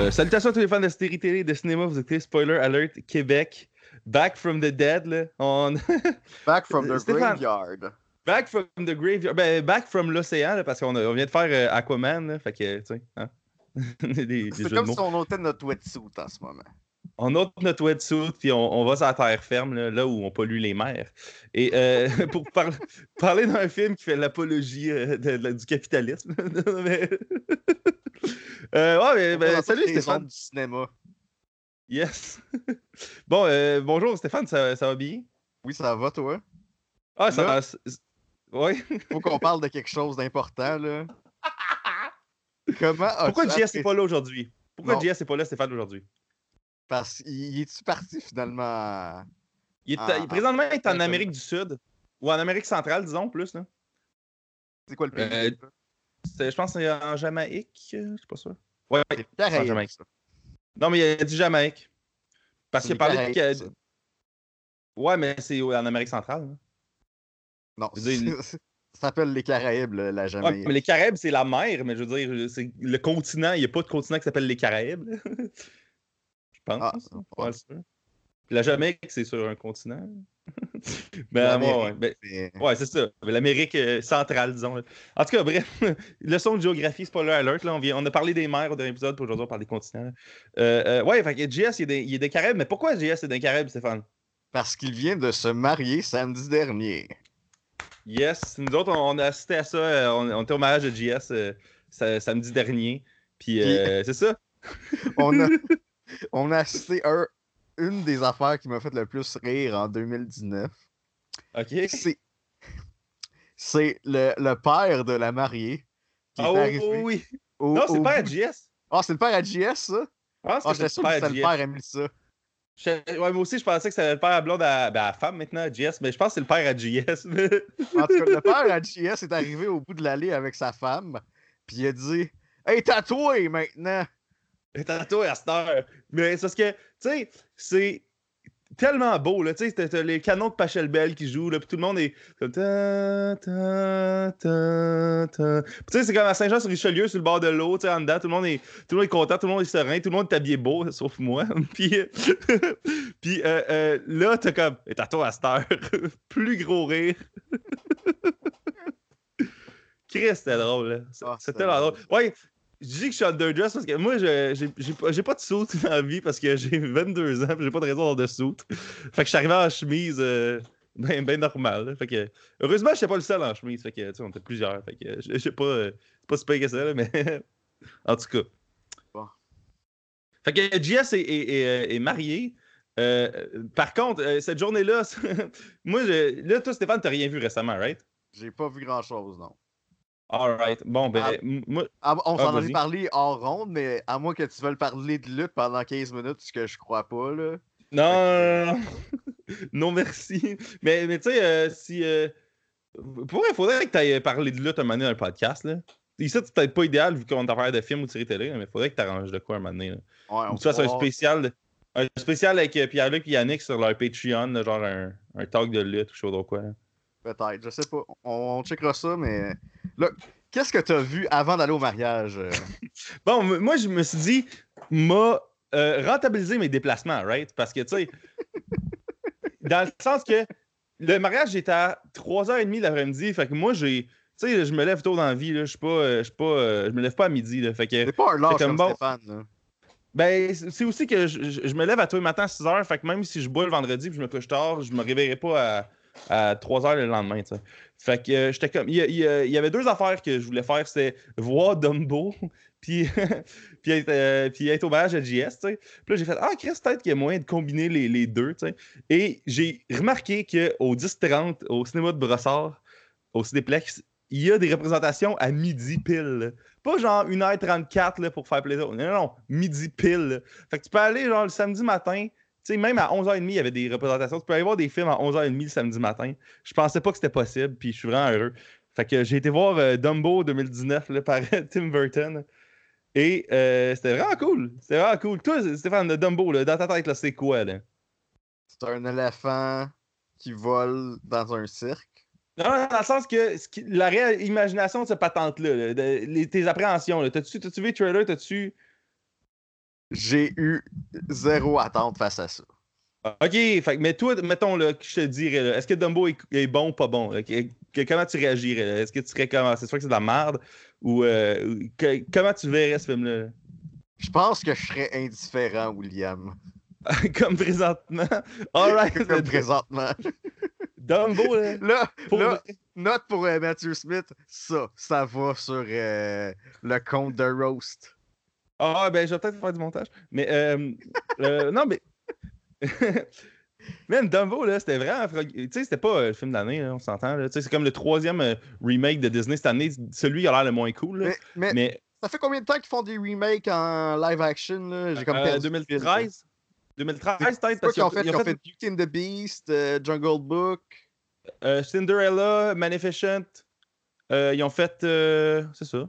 Euh, salutations à tous les fans de série télé, de cinéma, vous écoutez Spoiler Alert Québec. Back from the dead, là. On... Back from the Stéphane. graveyard. back from the graveyard. Ben, back from l'océan, parce qu'on on vient de faire euh, Aquaman, là, fait que, tu sais, hein. C'est comme si on ôtait notre wetsuit en ce moment. On ôte notre wetsuit, puis on, on va sur la terre ferme, là, là où on pollue les mers. Et euh, pour par- parler d'un film qui fait l'apologie euh, du capitalisme. Mais- Euh, ouais, mais, On ben, salut Stéphane. du cinéma. Yes. bon, bonjour Stéphane, ça, ça va bien? Oui, ça va, toi? Ah, ça va. Ouais. Faut qu'on parle de quelque chose d'important, là. Comment Pourquoi JS n'est pas là aujourd'hui? Pourquoi. JS n'est pas là, Stéphane, aujourd'hui? Parce qu'il est-tu parti finalement? Il est, Ah, présentement, il est en Amérique du Sud. Ou en Amérique centrale, disons, plus. Là. C'est quoi le pays? Euh, C'est- Je pense que c'est en Jamaïque. Je suis pas sûr. Ouais, C'est Caraïbes, Jamaïque. ça. Non, mais il a dit Jamaïque. Parce C'est qu'il parlé de. Ça. Ouais, mais c'est en Amérique centrale. là. Non, dire, ça s'appelle les Caraïbes, la Ouais, Jamaïque. mais les Caraïbes, c'est la mer, mais je veux dire, c'est le continent. Il n'y a pas de continent qui s'appelle les Caraïbes. je pense. Ah, ouais. la Jamaïque, c'est sur un continent. ben, ouais, ouais, ben, C'est- Ouais, c'est ça. L'Amérique euh, centrale, disons. là. En tout cas, bref, leçon de géographie, spoiler alert. Là, on, vient, on a parlé des mers au dernier épisode, puis aujourd'hui, on parle des continents. Euh, euh, ouais, fait que JS, il est, des, il est des Caraïbes. Mais pourquoi JS est des Caraïbes, Stéphane? Parce qu'il vient de se marier samedi dernier. Yes, nous autres, on, on a assisté à ça. euh, On, on était au mariage de JS euh, sa- samedi dernier. Puis, euh, c'est ça. On a, on a assisté à un- une des affaires qui m'a fait le plus rire en 2019. OK. C'est, c'est le, le père de la mariée qui Ah est oui, au- Non, c'est au pas à JS. Ah, c'est le père à JS, ça? Ah, j'étais sûr le que père c'était le père à Mélissa. Je- Ouais, moi aussi, je pensais que c'était le père à blonde à, ben, à femme maintenant, à JS, mais je pense que c'est le père à JS. En tout cas, le père à JS est arrivé au bout de l'allée avec sa femme, puis il a dit Hey, tatoué maintenant! Et tantôt à cette heure. Mais c'est parce que, tu sais, c'est tellement beau, là. Tu sais, t'as- t'as les canons de Pachelbel qui jouent, là, puis tout le monde est comme. Tu sais, c'est comme à Saint-Jean-sur-Richelieu, sur le bord de l'eau, tu sais, en dedans, tout le, monde est, tout le monde est content, tout le monde est serein, tout le monde est habillé beau, sauf moi. puis, euh, puis euh, euh, là, t'as comme. Et tantôt à cette heure. Plus gros rire. Chris, c'était drôle, là. Ah, C'était drôle. drôle. Ouais, je dis que je suis underdressed parce que moi, je- j'ai pas, de soute dans la vie parce que j'ai 22 ans et j'ai pas de raison d'avoir de soute. Fait que je suis arrivé en chemise euh, ben, ben normal. là. Fait que, heureusement, je suis pas le seul en chemise. Fait que, tu sais, on était plusieurs. Fait que, je sais pas, euh, c'est pas si pire que ça, là, mais en tout cas. Bon. Fait que JS est, est- est- est marié. Euh, par contre, euh, cette journée-là, moi, je, là, toi, Stéphane, t'as rien vu récemment, right? J'ai pas vu grand chose, non. Alright. Bon, ben, Ah. moi, Ah, on Ah, s'en vas-y. avait parlé hors ronde, mais à moins que tu veuilles parler de lutte pendant 15 minutes, ce que je crois pas, là. Non, non, non, non. merci. Mais, mais tu sais, euh, si. euh, pour il faudrait que tu ailles parler de lutte un moment donné dans le podcast. Là. Ici, c'est peut-être pas idéal vu qu'on t'a parlé de films ou de séries télé, mais il faudrait que tu arranges de quoi un moment donné. là. Ouais, on Ou tu fasses un spécial, un spécial avec euh, Pierre-Luc et Yannick sur leur Patreon, là, genre un, un talk de lutte ou je sais pas trop quoi. là. Peut-être, je sais pas. On, checkera ça, mais. Là, qu'est-ce que t'as vu avant d'aller au mariage? euh? Bon, moi, je me suis dit, m'a euh, rentabilisé mes déplacements, right? Parce que, tu sais, dans le sens que le mariage était à 3h30 l'après-midi, fait que moi, j'ai. Tu sais, je me lève tôt dans la vie, là. Je suis pas. euh, Je suis pas. euh, Je me lève pas à midi, là. Fait que. C'est pas un lâche comme bon. Stéphane, là. Ben, c'est c'est aussi que je, je- je me lève à tous les matins à 6 h. Fait que même si je bois le vendredi et je me couche tard, je me réveillerai pas à, à 3 h le lendemain. Fait que euh, j'étais comme. Il y, avait deux affaires que je voulais faire. C'était voir Dumbo, puis, puis, être, euh, puis être au mariage de JS. Puis là, j'ai fait Ah, Chris, peut-être qu'il y a moyen de combiner les, les deux. Et j'ai remarqué qu'au 10-30, au cinéma de Brossard, au Cinéplex, il y a des représentations à midi pile. Pas genre 1h34 là, pour faire plaisir. Non, non, non, midi pile. Fait que tu peux aller genre le samedi matin, sais, même à 11h30, il y avait des représentations. Tu peux aller voir des films à 11h30 le samedi matin. Je pensais pas que c'était possible, puis je suis vraiment heureux. Fait que j'ai été voir euh, Dumbo 2019 là, par Tim Burton. Et euh, c'était vraiment cool. C'était vraiment cool. Toi, Stéphane, de Dumbo, là, dans ta tête, c'est quoi, là? C'est un éléphant qui vole dans un cirque. Non, dans le sens que, la réelle imagination de cette patente-là, là, tes appréhensions, t'as-tu vu le trailer, t'as-tu... J'ai eu zéro attente face à ça. OK, fait, mais toi, mettons, là, que je te dirais, là, est-ce que Dumbo est, est bon ou pas bon? là? Que- que- comment tu réagirais? là? Est-ce que tu serais comment? C'est sûr que c'est de la merde? Ou euh, que- comment tu verrais ce film-là? Je pense que je serais indifférent, William. Comme présentement? Alright, Comme présentement. Dumbo, là? Là, pour là, vrai? note pour euh, Matthew Smith, ça, ça va sur euh, le compte de Roast. Ah, ben, je vais peut-être faire du montage. Mais, euh, euh, non, mais. Man, Dumbo, là, c'était vraiment. Tu sais, c'était pas euh, le film d'année, on s'entend. Tu sais, c'est comme le troisième remake de Disney cette année. Celui a l'air le moins cool. là. Mais, mais Mais, ça fait combien de temps qu'ils font des remakes en live action? là? J'ai comme euh, perdu le fil, là. 2013 2013, peut-être. Parce qu'ils ont fait? Ils ont fait Beauty and the Beast, Jungle Book. Cinderella, Magnificent. ils ont fait. c'est ça.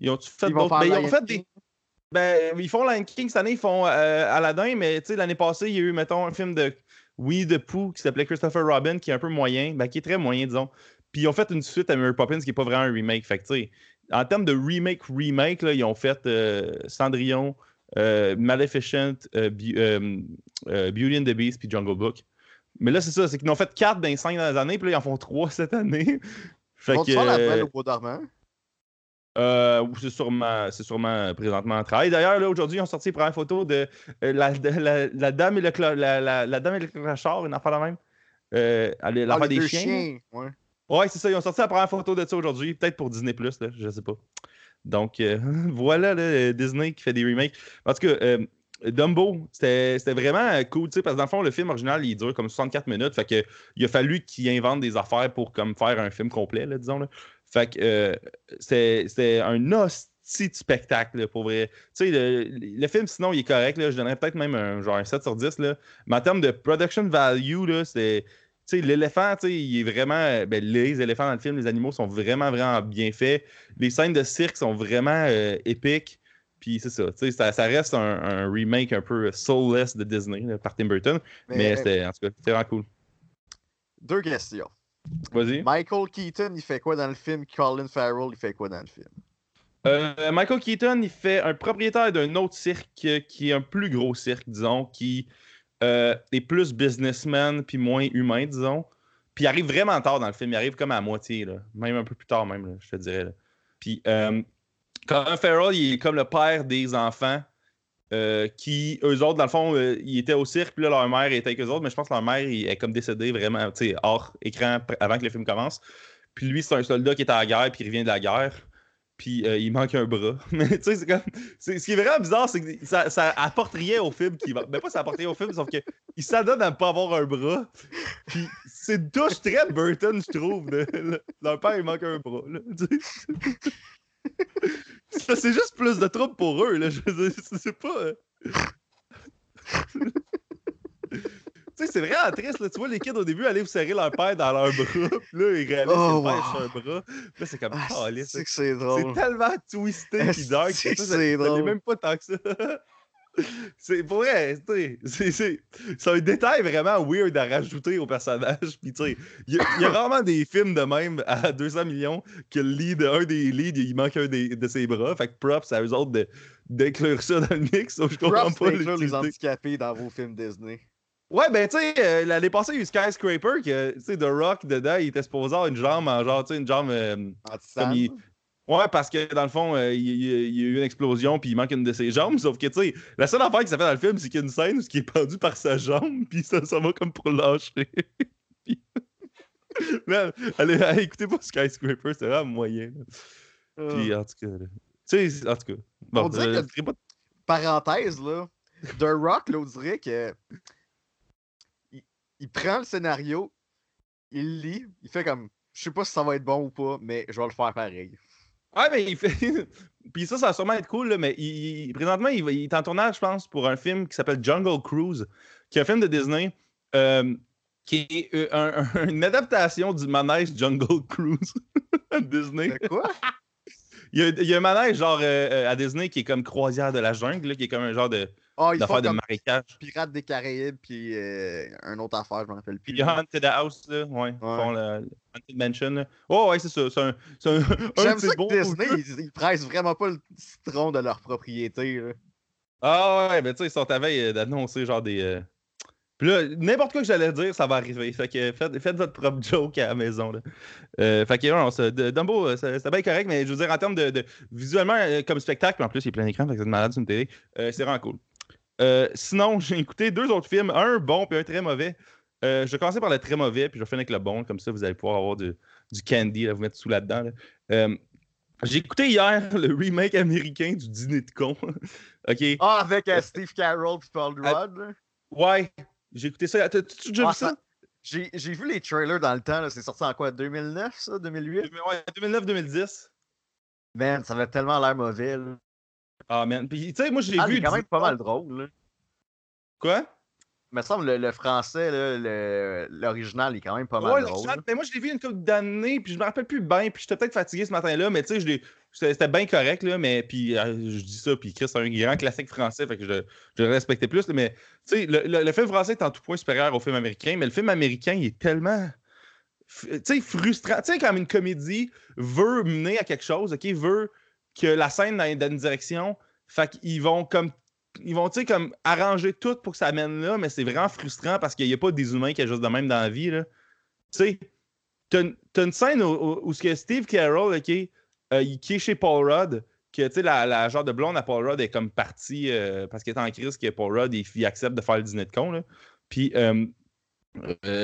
Ils ont fait d'autres? Ben, ils ont fait des. Ben, ils font Lion King cette année, ils font euh, Aladdin, mais tu sais, l'année passée, il y a eu, mettons, un film de Oui de Pooh qui s'appelait Christopher Robin, qui est un peu moyen, ben, qui est très moyen, disons. Puis ils ont fait une suite à Mary Poppins qui n'est pas vraiment un remake. Fait que, en termes de remake-remake, là, ils ont fait euh, Cendrillon, euh, Maleficent, euh, Be- Beauty and the Beast, puis Jungle Book. Mais là, c'est ça, c'est qu'ils en ont fait 4 dans les 5 dernières années, puis là, ils en font 3 cette année. fait vont que. faire la belle au bois dormant. Euh, c'est sûrement, c'est sûrement présentement en travail. D'ailleurs, là, aujourd'hui, ils ont sorti les premières photos de, euh, la, de la, la dame et le la, la- la dame et le clochard, une affaire la même. Euh, elle- l'affaire Ah, des chiens. chiens. Ouais. Ouais, c'est ça. Ils ont sorti la première photo de ça aujourd'hui, peut-être pour Disney Plus, là, je sais pas. Donc euh, voilà là, Disney qui fait des remakes. En tout cas, euh, Dumbo, c'était c'était vraiment cool, tu sais, parce que dans le fond, le film original, il dure comme 64 minutes. Fait que il a fallu qu'il invente des affaires pour comme faire un film complet, là, disons. Là. Fait que euh, c'était c'était un hostie de spectacle, là, pour vrai. Tu sais, le, le film, sinon, il est correct. Là, je donnerais peut-être même un, genre un 7 sur 10. Là. Mais en termes de production value, c'est. Tu sais, l'éléphant, tu sais, il est vraiment. Ben, les éléphants dans le film, les animaux sont vraiment, vraiment bien faits. Les scènes de cirque sont vraiment euh, épiques. Puis c'est ça, tu sais, ça, ça reste un, un remake un peu soulless de Disney là, par Tim Burton. Mais, Mais, c'était, en tout cas, c'était vraiment cool. deux questions. Vas-y. Michael Keaton, il fait quoi dans le film? Colin Farrell, il fait quoi dans le film? Euh, Michael Keaton, il fait un propriétaire d'un autre cirque qui est un plus gros cirque, disons, qui euh, est plus businessman puis moins humain, disons. Puis il arrive vraiment tard dans le film. Il arrive comme à moitié, là. même un peu plus tard, même, là, je te dirais. là. Puis euh, Colin Farrell, il est comme le père des enfants euh, qui, eux autres, dans le fond, euh, ils étaient au cirque, puis là, leur mère était avec eux autres, mais je pense que leur mère est comme décédée vraiment, tu sais, hors écran avant que le film commence. Puis lui, c'est un soldat qui est à la guerre, puis il revient de la guerre. Puis euh, il manque un bras. Mais tu sais, c'est comme. ce qui est vraiment bizarre, c'est que ça, apporte rien au film qui va. Mais pas ça apporte rien au film, sauf que il s'adonne à ne pas avoir un bras. Puis c'est une touche très Burton, je trouve. leur père, il manque un bras. Ça, c'est juste plus de trouble pour eux. Là. Je veux dire, c'est pas. euh. Tu sais, c'est vraiment triste. Là. Tu vois les kids au début aller vous serrer leur père dans leur bras. Puis là, ils réalisent Oh, wow. sur un bras. Puis là, c'est comme. Ah, c'est que c'est c'est drôle. tellement twisté pis dark. c'est que ça, c'est drôle. même pas tant que ça. C'est pour vrai, c'est- un détail vraiment weird à rajouter au personnage. Puis tu sais, il y, a- il y a rarement des films de même à 200 millions que le lead, un des leads, il manque un des- de ses bras. Fait que props à eux autres d'inclure ça dans le mix. Je comprends Props pas les handicapés dans vos films Disney. Ouais, ben, tu sais, euh, l'année passée, il y a eu Skyscraper, que, tu sais, The Rock, dedans, il était supposé avoir une jambe en genre, tu sais, une jambe. euh. Comme il- Ouais, parce que dans le fond, euh, il, y a eu une explosion puis il manque une de ses jambes. Sauf que, tu sais, la seule affaire qui fait dans le film, c'est qu'il y a une scène où il est pendu par sa jambe puis ça, ça va comme pour lâcher. Puis- Man, allez, allez, écoutez pas Skyscraper, c'est vraiment moyen. Euh, Puis en tout cas, tu sais, en tout cas. Bon, On dirait euh, que- pas- parenthèse, là, The Rock, là, on dirait que. Il, il prend le scénario, il lit, il fait comme. Je sais pas si ça va être bon ou pas, mais je vais le faire pareil. Ouais, mais il fait. Puis ça, ça va sûrement être cool, là, mais il, présentement, il, est en tournage, je pense, pour un film qui s'appelle Jungle Cruise, qui est un film de Disney, euh, qui est euh, un- un- une adaptation du manège Jungle Cruise à Disney. Quoi? il, y a, il y a un manège genre euh, à Disney qui est comme croisière de la jungle, là, qui est comme un genre de Ah, ils font d'affaire de comme marécage. Pirates des Caraïbes, puis euh, un autre affaire, je m'en rappelle plus. Puis Haunted House, là, ouais, ils font le, le Haunted Mansion. Là. Oh, ouais, c'est ça. C'est un, c'est un, J'aime de ça que bons Disney, ils, ils pressent vraiment pas le citron de leur propriété. là. Ah ouais, ben tu sais, ils sont à veille euh, d'annoncer genre des. euh, Puis là, n'importe quoi que j'allais dire, ça va arriver. Fait que faites, faites votre propre joke à la maison. Là. Euh, fait que non, c'est- de- Dumbo, c'était bien correct, mais je veux dire, en termes de, de- visuellement, comme spectacle, en plus, il est plein écran, fait que c'est malade sur une télé, euh, c'est vraiment cool. Euh, sinon, j'ai écouté deux autres films, un bon puis un très mauvais. Euh, je vais commencer par le très mauvais, puis je vais finir avec le bon, comme ça, vous allez pouvoir avoir du, du candy, là, vous mettre sous là-dedans. là. Euh, j'ai écouté hier le remake américain du Dîner de con. OK? Ah, avec Steve Carroll et Paul Rudd. Ouais, j'ai écouté ça. T'as- T'as-tu déjà Ah, vu ça? J'ai j'ai vu les trailers dans le temps, c'est sorti en quoi 2009, ça 2008 Ouais, 2009-2010. Man, ça avait tellement l'air mauvais. Là. Ah, man. Puis, tu sais, moi, je l'ai Ah, vu. il est quand même pas mal drôle. Là. Quoi? Il me semble le, le français, l'original, il est quand même pas mal Ouais, drôle. mais moi, je l'ai vu une couple d'années, puis je me rappelle plus bien, puis j'étais peut-être fatigué ce matin-là, mais tu sais, c'était bien correct, là, mais puis euh, je dis ça, puis Chris, c'est un grand classique français, fait que je, je le respectais plus, là, mais tu sais, le, le- le film français est en tout point supérieur au film américain, mais le film américain, il est tellement, tu sais, frustrant. Tu sais, quand une comédie veut mener à quelque chose, OK, veut que la scène dans une direction, fait qu'ils vont comme ils vont, tu sais, comme arranger tout pour que ça mène là, mais c'est vraiment frustrant parce qu'il n'y a pas des humains qui agissent de même dans la vie. Tu sais, t'as une- scène où, Steve Carroll, euh, il- qui est chez Paul Rudd, que, tu sais, la, la genre de blonde à Paul Rudd est comme partie euh, parce qu'elle est en crise, que Paul Rudd, il, il accepte de faire le dîner de con. Puis, euh,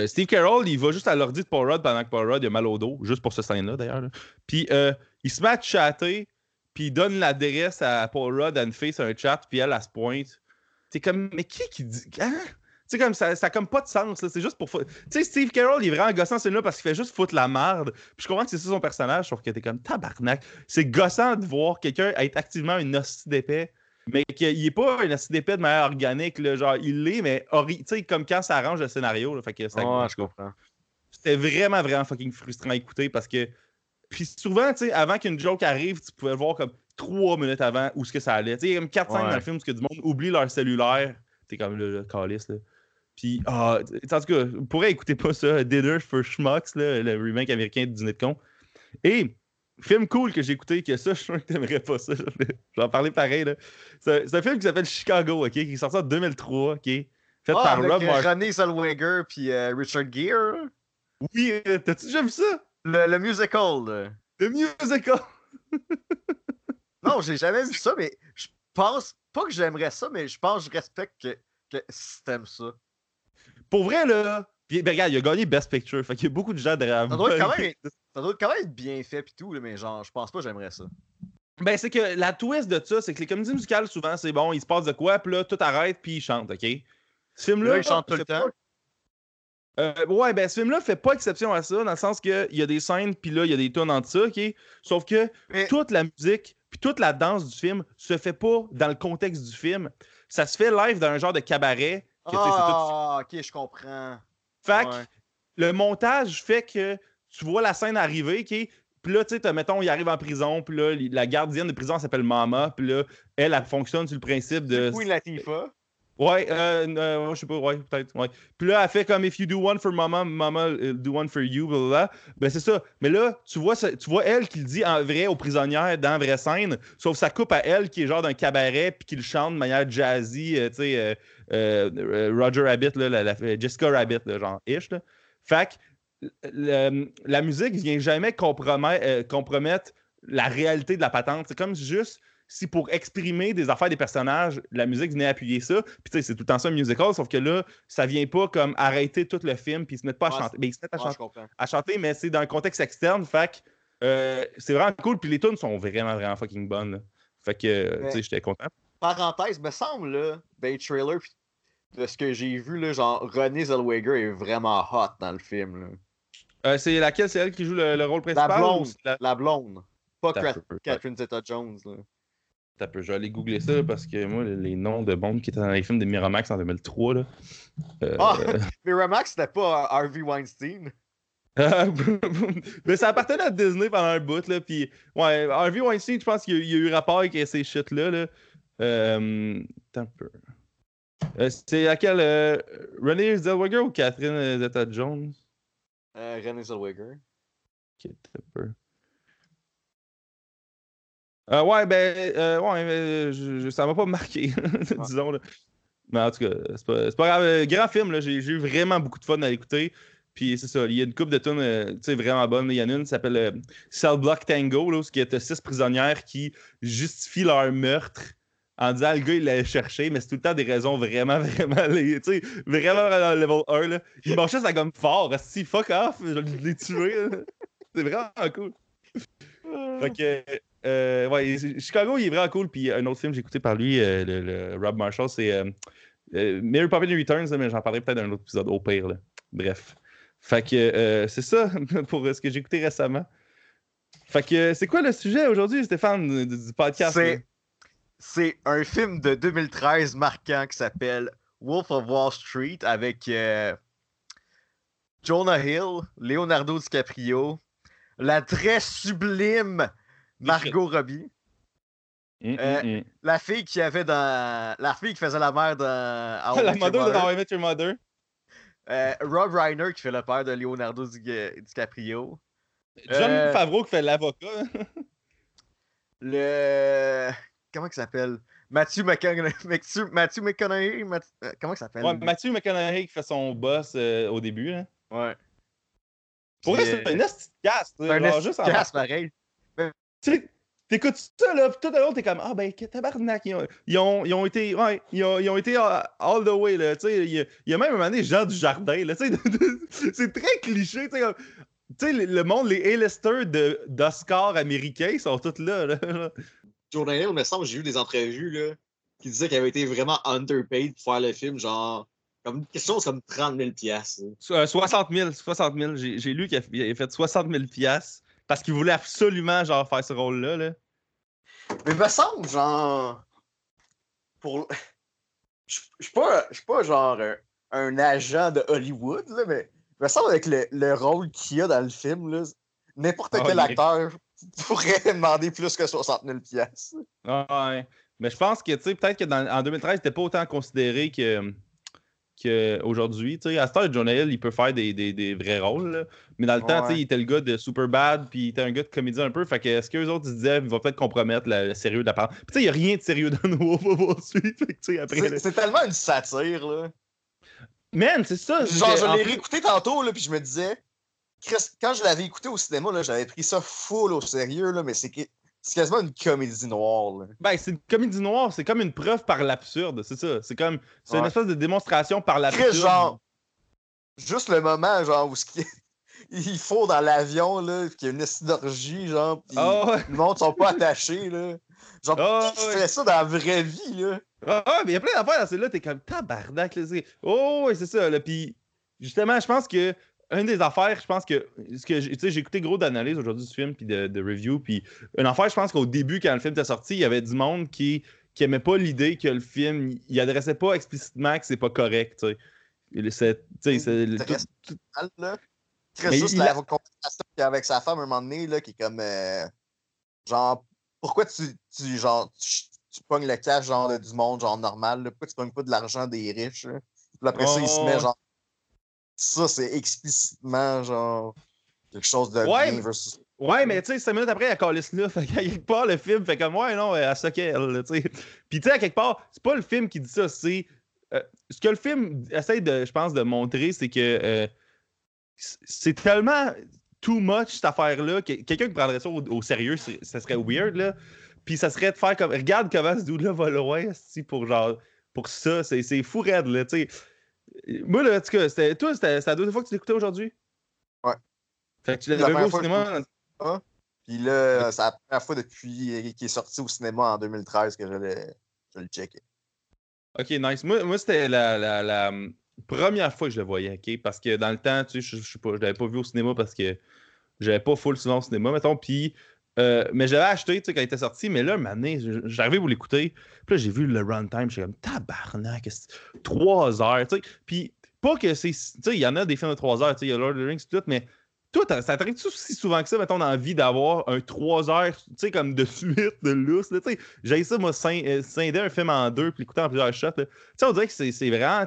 Steve Carroll, il va juste à l'ordi de Paul Rudd pendant que Paul Rudd a mal au dos, juste pour ce scène-là, d'ailleurs. Puis, il se met à chatter, puis il donne l'adresse à Paul Rudd à une fille sur un chat, puis elle, elle se pointe. T'es comme, mais qui qui dit. Hein? Tu sais, comme ça, ça a comme pas de sens, là. C'est juste pour. Tu sais, Steve Carroll, il est vraiment gossant, celui-là, parce qu'il fait juste foutre la merde. Puis je comprends que c'est ça son personnage, sauf que t'es comme tabarnak. C'est gossant de voir quelqu'un être activement une hostie d'épée, mais qu'il est pas une hostie d'épée de manière organique, là. Genre, il l'est, mais tu sais, comme quand ça arrange le scénario, là. Fait que ça- Ouais, je comprends. c'était vraiment, vraiment fucking frustrant à écouter parce que. Puis souvent, tu sais, avant qu'une joke arrive, tu pouvais le voir comme trois minutes avant où ce que ça allait. Tu sais, comme 4-5 dans le film où que du monde oublie leur cellulaire. T'es comme le, le calice, là. Puis, ah, en tout cas, vous pourrez écouter pas ça, Dinner for Schmucks, là, le remake américain de Dîner de con. Et, film cool que j'ai écouté, que ça, je suis sûr que t'aimerais pas ça. J'en parlais pareil, là. C'est un film qui s'appelle Chicago, OK, qui est sorti en 2003, OK? Fait Ah, par avec Rob euh. René Zellweger puis euh, Richard Gere. Oui, euh, t'as-tu déjà vu ça? Le, le musical. là. Le musical! Non, j'ai jamais vu ça, mais je pense pas que j'aimerais ça, mais je pense que je respecte que, que si t'aimes ça. Pour vrai, là. Puis, ben, regarde, il a gagné Best Picture. Fait qu'il y a beaucoup de gens derrière Ça doit être quand même, ça doit quand même être bien fait pis tout, là, mais genre, je pense pas que j'aimerais ça. Ben, c'est que la twist de ça, c'est que les comédies musicales, souvent, c'est bon, il se passe de quoi, puis là, tout arrête, puis ils chantent, OK? Ce film-là. Là, ils chantent tout le temps. pas- Euh, ouais, ben, ce film-là fait pas exception à ça, dans le sens qu'il y a des scènes, puis là, il y a des tonnes en dessous, OK? Sauf que Mais- toute la musique, puis toute la danse du film se fait pas dans le contexte du film. Ça se fait live dans un genre de cabaret. Tout Ah, ok, je comprends. Fait que le montage fait que tu vois la scène arriver, OK? Puis là, tu sais, mettons, il arrive en prison, puis là, la gardienne de prison elle s'appelle Mama, puis là, elle, elle fonctionne sur le principe de. Queen Latifah. Ouais, euh, euh, je sais pas, ouais, peut-être, ouais. Puis là, elle fait comme if you do one for Mama, Mama do one for you, blablabla. Ben, c'est ça. Mais là, tu vois, tu vois elle qui le dit en vrai aux prisonnières dans la vraie scène, sauf ça coupe à elle qui est genre d'un cabaret, puis qui le chante de manière jazzy, euh, tu sais, euh, euh, Roger Rabbit, là, la- Jessica Rabbit, là, genre, ish, là. Fait que le- la musique vient jamais compromettre, compromettre la réalité de la patente. C'est comme juste si pour exprimer des affaires des personnages, la musique venait appuyer ça. Puis tu sais, c'est tout le temps ça un musical, sauf que là, ça vient pas comme arrêter tout le film puis ils se mettent pas à Ouais, chanter. Ben, ils se mettent à, Ouais, chanter, à chanter, mais c'est dans un contexte externe. Fait que euh, c'est vraiment cool. Puis les tunes sont vraiment, vraiment fucking bonnes. là. Fait que, tu sais, j'étais content. Parenthèse, me semble, là, dans les trailers, pis de ce que j'ai vu, là, genre, René Zellweger est vraiment hot dans le film. Là. Euh, c'est laquelle? C'est elle qui joue le, le rôle principal La blonde. la- La blonde. Pas. Catherine Zeta-Jones. Là. T'as peu, je vais aller googler ça parce que moi, les- noms de bombes qui étaient dans les films de Miramax en 2003, là. euh, Ah! Mais Remax, c'était pas Harvey Weinstein. mais ça appartenait à Disney pendant un bout, là. Puis, ouais, Harvey Weinstein, je pense qu'il y, a eu rapport avec ces shit-là, là. Euh, un peu. Euh, c'est laquelle euh, Renée Zellweger ou Catherine Zeta-Jones? Euh, Renée Zellweger. Ok, un peu. Euh, ouais, ben, euh, ouais, je, ça m'a pas marqué, disons. Là. Mais en tout cas, c'est pas, pas, grave. Grand film, j'ai eu vraiment beaucoup de fun à l'écouter. Puis c'est ça, il y a une coupe de tunes euh, vraiment bonne. Il y en a une qui s'appelle euh, Cell Block Tango, là, où il y a six prisonnières qui justifient leur meurtre en disant le gars il l'a cherché, mais c'est tout le temps des raisons vraiment, vraiment, tu sais, vraiment, vraiment level 1. Là. Il marchait ça comme fort. Si fuck off, je l'ai tué. c'est vraiment cool. fait que, euh, ouais, Chicago, il est vraiment cool. Puis un autre film que j'ai écouté par lui, euh, le, Rob Marshall, c'est euh, Mary Poppins Returns, mais j'en parlerai peut-être dans un autre épisode au pire. Bref. Fait que c'est ça pour ce que j'ai écouté récemment. Fait que c'est quoi le sujet aujourd'hui, Stéphane, du, podcast? C'est un film de 2013 marquant qui s'appelle Wolf of Wall Street avec Jonah Hill, Leonardo DiCaprio, la très sublime Margot Robbie. Hum, hum, euh, hum. La fille qui avait dans. La fille qui faisait la mère dans. la mother de How I Met Your Mother. Euh, Rob Reiner qui fait le père de Leonardo DiCaprio. John euh... Favreau qui fait l'avocat. le. Comment il s'appelle? Matthew McConaughey. Matthew, McConaughey. Euh, comment il s'appelle? Ouais, Matthew McConaughey qui fait son boss euh, au début. Là. Ouais. Pour vrai, c'est un esti cast. C'est un esti cast, pareil. Tu sais, t'écoutes ça, là, pis tout à l'heure, t'es comme, ah ben, tabarnak, ils ont, ils ont, ils ont été, ouais, ils ont, ils ont été uh, all the way, là, tu sais, il y, a, il y a même un moment donné, Jean du Jardin, là, tu sais, c'est très cliché, tu sais, comme, tu sais, le monde, les A-listers d'Oscar américains sont tous là, là. Jordan Hill, me semble, j'ai vu des entrevues, là, qui disaient qu'il avait été vraiment underpaid pour faire le film, genre, comme quelque chose comme 30 000 piastres. 60 000, 60 000, j'ai lu qu'il avait fait 60 000 piastres parce qu'il voulait absolument genre faire ce rôle-là. Là. Mais il me semble, genre. Pour. Je suis pas, pas genre un, agent de Hollywood, là, mais il me semble avec le, le rôle qu'il y a dans le film, n'importe Ah, quel il acteur pourrait demander plus que 60 000 pièces. Ouais. Mais je pense que, tu sais, peut-être qu'en 2013, c'était pas autant considéré que qu'aujourd'hui. Tu sais, à cette Jonah Hill, il peut faire des, des, des vrais rôles. là. Mais dans le temps, tu sais, il était le gars de Superbad, puis il était un gars de comédie un peu. Fait que, est-ce qu'eux autres, ils disaient, il va peut-être compromettre le, sérieux de la parole. Puis, tu sais, il n'y a rien de sérieux dans Street. Fait que, tu sais, après. C'est tellement une satire, là. Man, c'est ça. Genre, je l'ai réécouté tantôt, là, puis je me disais, quand je l'avais écouté au cinéma, là, j'avais pris ça full au sérieux, là, mais c'est que- c'est quasiment une comédie noire, là. Ben, c'est une comédie noire, c'est comme une preuve par l'absurde, c'est ça. C'est comme. C'est une espèce de démonstration par l'absurde. Genre, juste le moment, genre, où ce qui- il faut dans l'avion, là, qu'il y a une synergie, genre, pis Ah ouais. le monde sont pas attachés, là. Genre, Ah qui ouais. ferait ça dans la vraie vie, là? Ah, ah, mais il y a plein d'affaires dans celle-là, t'es comme tabarnak. Là, c'est- oh, ouais, c'est ça. Là. Puis, justement, je pense que. Une des affaires, je pense que. ce que j'ai- tu sais, j'ai écouté gros d'analyse aujourd'hui du film, puis de, de review. Puis, une affaire, je pense qu'au début, quand le film était sorti, il y avait du monde qui, qui aimait pas l'idée que le film. Il adressait pas explicitement que c'est pas correct, tu sais. Il- c'est- Mais juste la conversation avec sa femme un moment donné, là, qui est comme, euh, genre, pourquoi tu, tu, genre, tu, tu pognes le cash, genre, de- du monde, genre, normal, là? Pourquoi tu pognes pas de l'argent des riches, là? Puis après ça, il se met, genre, ça, c'est explicitement, genre, quelque chose de Ouais, bien versus... Ouais, mais tu sais, cinq minutes après, elle calisse là. Fait qu'à quelque part, le film fait comme, ouais, non, elle soquait, elle, là, tu sais. Puis tu sais, à quelque part, c'est pas le film qui dit ça, c'est. euh, ce que le film essaie de, je pense, de montrer, c'est que euh, c'est tellement too much, cette affaire-là, que quelqu'un qui prendrait ça au, au sérieux, ça serait weird, là. Puis ça serait de faire comme, regarde comment ce dude-là va loin, pour genre, pour ça, c'est c'est fou raide, là, tu sais. Moi, là, en tout cas, c'était, toi, c'était la deuxième fois que tu l'écoutais aujourd'hui? Ouais. Fait que tu La l'avais vu première au que cinéma? Puis là, c'est la première fois depuis qu'il est sorti au cinéma en 2013 que je je le checkais. Ok, nice. Moi, moi c'était la, la, la, hum, première fois que je le voyais, ok? Parce que dans le temps, tu sais, je, je l'avais pas vu au cinéma parce que j'avais pas full souvent au cinéma, mettons. Puis, euh, mais je l'avais acheté, quand il était sorti. Mais là, un j'arrivais pour l'écouter. Puis là, j'ai vu le runtime. J'étais comme, tabarnak, trois heures, tu sais. Puis, pas que c'est. Tu sais, il y en a des films de trois heures, il y a Lord of the Rings, tout, mais toi, ça t'arrive-tu aussi souvent que ça, mettons, dans la vie, d'avoir un 3 heures, tu sais, comme de suite, de lousse, tu sais? J'ai ça, moi, euh, scinder un film en deux, puis l'écouter en plusieurs shots. Tu sais, on dirait que c'est vraiment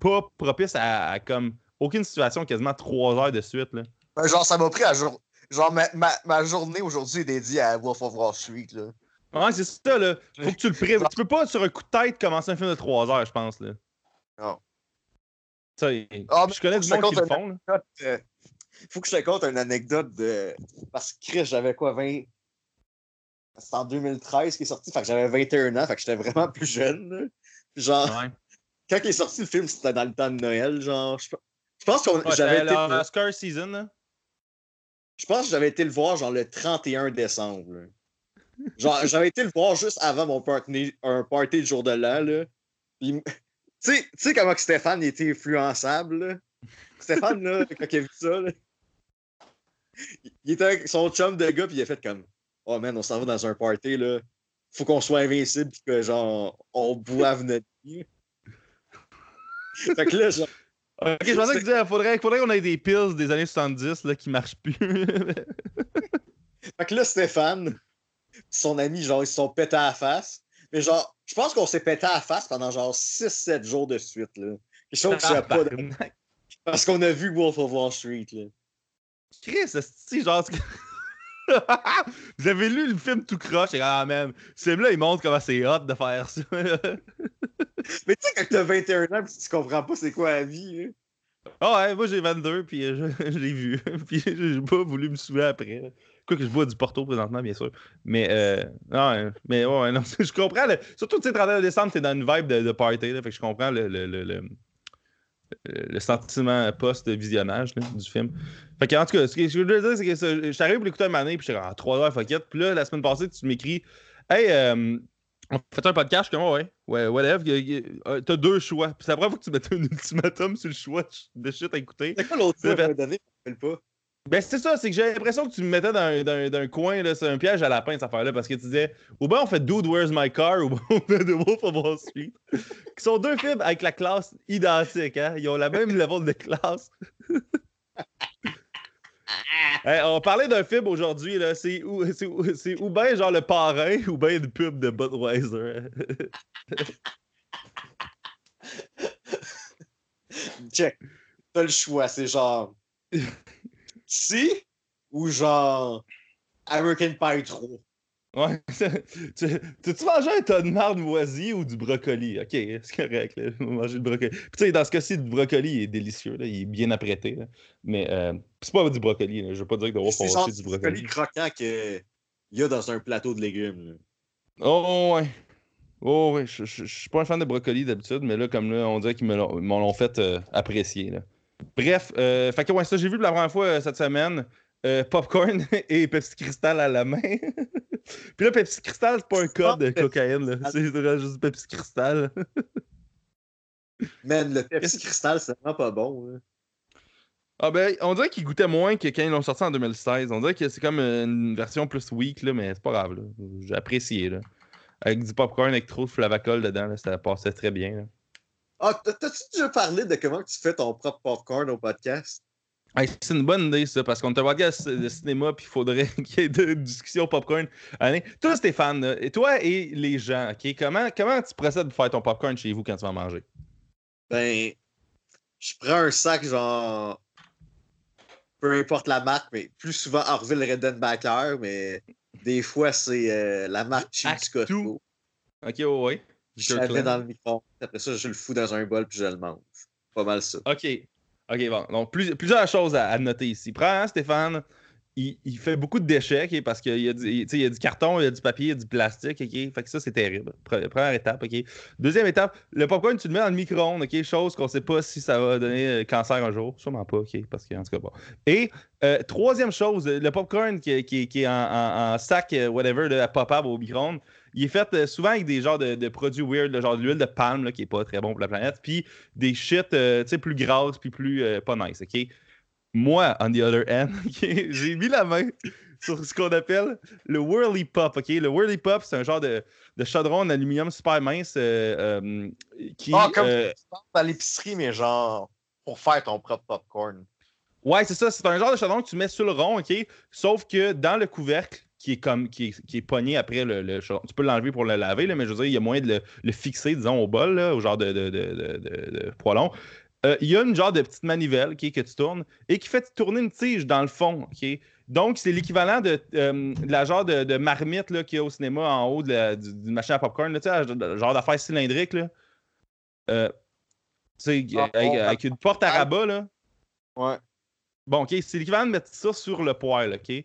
pas propice à, à, comme, aucune situation, quasiment 3 heures de suite, là. Ben, genre, ça m'a pris à jour. Genre, ma, ma, ma journée aujourd'hui est dédiée à Wolf of Wall Street, là. Ouais, c'est ça, là. Faut que tu le prévois. Tu peux pas, sur un coup de tête, commencer un film de 3 heures, je pense, là. Non. Ça, Ah, je connais du monde qui le compte font, là. Euh, faut que je te conte une anecdote de. Parce que Chris, j'avais quoi, 20. C'est en 2013 qu'il est sorti, fait que j'avais 21 ans, fait que j'étais vraiment plus jeune. là. Genre, Ouais. quand il est sorti le film, c'était dans le temps de Noël, genre. Je, je pense que Ouais, j'avais été. la Oscar season, là. Je pense que j'avais été le voir genre le 31 décembre. Genre, j'avais été le voir juste avant mon party, un party le jour de l'an. Tu sais, comment Stéphane était influençable. Stéphane, là, quand il a vu ça, là, il était son chum de gars, puis il a fait comme Oh man, on s'en va dans un party, là. Faut qu'on soit invincible, puis que genre, on boive notre vie. fait que là, genre, Ok, je pensais que tu disais, faudrait, faudrait qu'on ait des pills des années 70 là, qui marchent plus. Fait que là, Stéphane, son ami, genre, ils se sont pétés à la face. Mais genre, je pense qu'on s'est pété à la face pendant genre 6-7 jours de suite, là. Quelque chose que je sais pas. Tabarnak. Parce qu'on a vu Wolf of Wall Street, là. Chris, c'est genre. Vous avez lu le film tout croche et ah man, ce film-là il montre comment c'est hot de faire ça. Mais tu sais, quand t'as 21 ans pis tu comprends pas c'est quoi la vie, là. Ah ouais, moi j'ai 22 puis euh, je, je l'ai vu. puis j'ai pas voulu me souvenir après. Quoi que je bois du Porto présentement, bien sûr. Mais euh, ouais, mais ouais, non, je comprends. le- surtout, tu sais, 31 décembre, t'es dans une vibe de, de party, là, fait que je comprends le, le, le, le- le sentiment post-visionnage du film. Fait que, en tout cas, ce que je veux dire, c'est que ça, je suis arrivé pour l'écouter une année, puis j'étais en 3 heures, fuck it. Puis là, la semaine passée, tu m'écris Hey, euh, on fait un podcast, je suis comme ouais, ouais, whatever. euh, T'as deux choix. Puis c'est la première fois que tu mettais un ultimatum sur le choix de shit à écouter. C'est quoi l'autre? Je me rappelle pas. Ben, c'est ça, c'est que j'ai l'impression que tu me mettais dans, dans- dans un coin, là, c'est un piège à lapin, cette affaire-là, parce que tu disais, ou bien on fait Dude, Where's My Car, ou bien on fait The Wolf of Wall Street, qui sont deux films avec la classe identique, hein? Ils ont la même level de classe. Hey, on parlait d'un film aujourd'hui, là, c'est ou, c'est ou- c'est ou bien genre le parrain, ou bien une pub de Budweiser. Check. T'as le choix, c'est genre. Si ou genre. American Pie 3. Ouais. tu, tu mangé un tas de marde moisie ou du brocoli? Ok, c'est correct. Là. Manger le brocoli. Puis tu sais, dans ce cas-ci, le brocoli est délicieux. Là. Il est bien apprêté. là. Mais euh, c'est pas du brocoli. Je veux pas dire que de Wall Street, du du brocoli. brocoli croquant qu'il y a dans un plateau de légumes. Oh ouais. Oh ouais. Je suis pas un fan de brocoli d'habitude, mais là, comme là, on dirait qu'ils m'en l'ont fait euh, apprécier. Là. Bref, euh, fait que ouais, ça, j'ai vu pour la première fois euh, cette semaine. euh, popcorn et Pepsi Cristal à la main. Puis là, Pepsi Cristal, c'est pas un code de cocaïne. là. C'est juste Pepsi Cristal. Man, le Pepsi Cristal, c'est vraiment pas bon. là. Ah ben, on dirait qu'il goûtait moins que quand ils l'ont sorti en 2016. On dirait que c'est comme une version plus weak, là, mais c'est pas grave. là. J'ai apprécié. Là. Avec du popcorn avec trop de flavacol dedans, là, ça passait très bien. là. Ah, t'as- t'as-tu déjà parlé de comment tu fais ton propre popcorn au podcast? Hey, c'est une bonne idée, ça, parce qu'on te podcast de cinéma, puis il faudrait qu'il y ait de discussions popcorn. Allez, toi, Stéphane, et toi et les gens, OK, comment, comment tu procèdes pour faire ton popcorn chez vous quand tu vas manger? Ben, je prends un sac, genre. Peu importe la marque, mais plus souvent Orville Redenbacher, mais des fois, c'est euh, la marque cheap du. Costco. OK, ouais. Je la mets dans le micro. Après ça, je le fous dans un bol puis je le mange. Pas mal ça. OK. OK, bon. Donc, plus- plusieurs choses à, à noter ici. Premièrement, Stéphane, il, il fait beaucoup de déchets, parce qu'il y, a du- il- tu sais, il y a du carton, il y a du papier, il y a du plastique, OK? Fait que ça, c'est terrible. Pre- Première étape, OK? Deuxième étape, le popcorn, tu le mets dans le micro-ondes, OK? Chose qu'on sait pas si ça va donner euh, cancer un jour. Sûrement pas, OK? Parce que, en tout cas, bon. Et euh, troisième chose, le popcorn qui, qui- qui est en, en- en sac, euh, whatever, là, pop-up au micro-ondes, il est fait euh, souvent avec des genres de, de produits weird, là, genre de l'huile de palme, là, qui est pas très bon pour la planète, puis des shit, euh, tu sais, plus grasses, puis plus euh, pas nice, OK? Moi, on the other end, j'ai mis la main sur ce qu'on appelle le Whirly Pop, OK? Le Whirly Pop, c'est un genre de, de chaudron en aluminium super mince qui... Ah, comme tu penses à l'épicerie, mais genre pour faire ton propre popcorn. Ouais, c'est ça. C'est un genre de chaudron que tu mets sur le rond, OK? Sauf que dans le couvercle, qui est comme qui est, qui est pogné après le, tu peux l'enlever pour le laver, là, mais je veux dire, il y a moyen de le, le fixer, disons, au bol, là, au genre de, de, de, poêlon. Euh, il y a une genre de petite manivelle que tu tournes et qui fait tourner une tige dans le fond. Donc, c'est l'équivalent de, euh, de la genre de, de marmite qu'il y a au cinéma en haut de la, du- d'une machine à popcorn, là, le genre d'affaire cylindrique. Là. Euh, tu sais, Ah, avec, bon, avec une porte à rabat. Là. Ouais. Bon, OK, c'est l'équivalent de mettre ça sur le poêle, OK?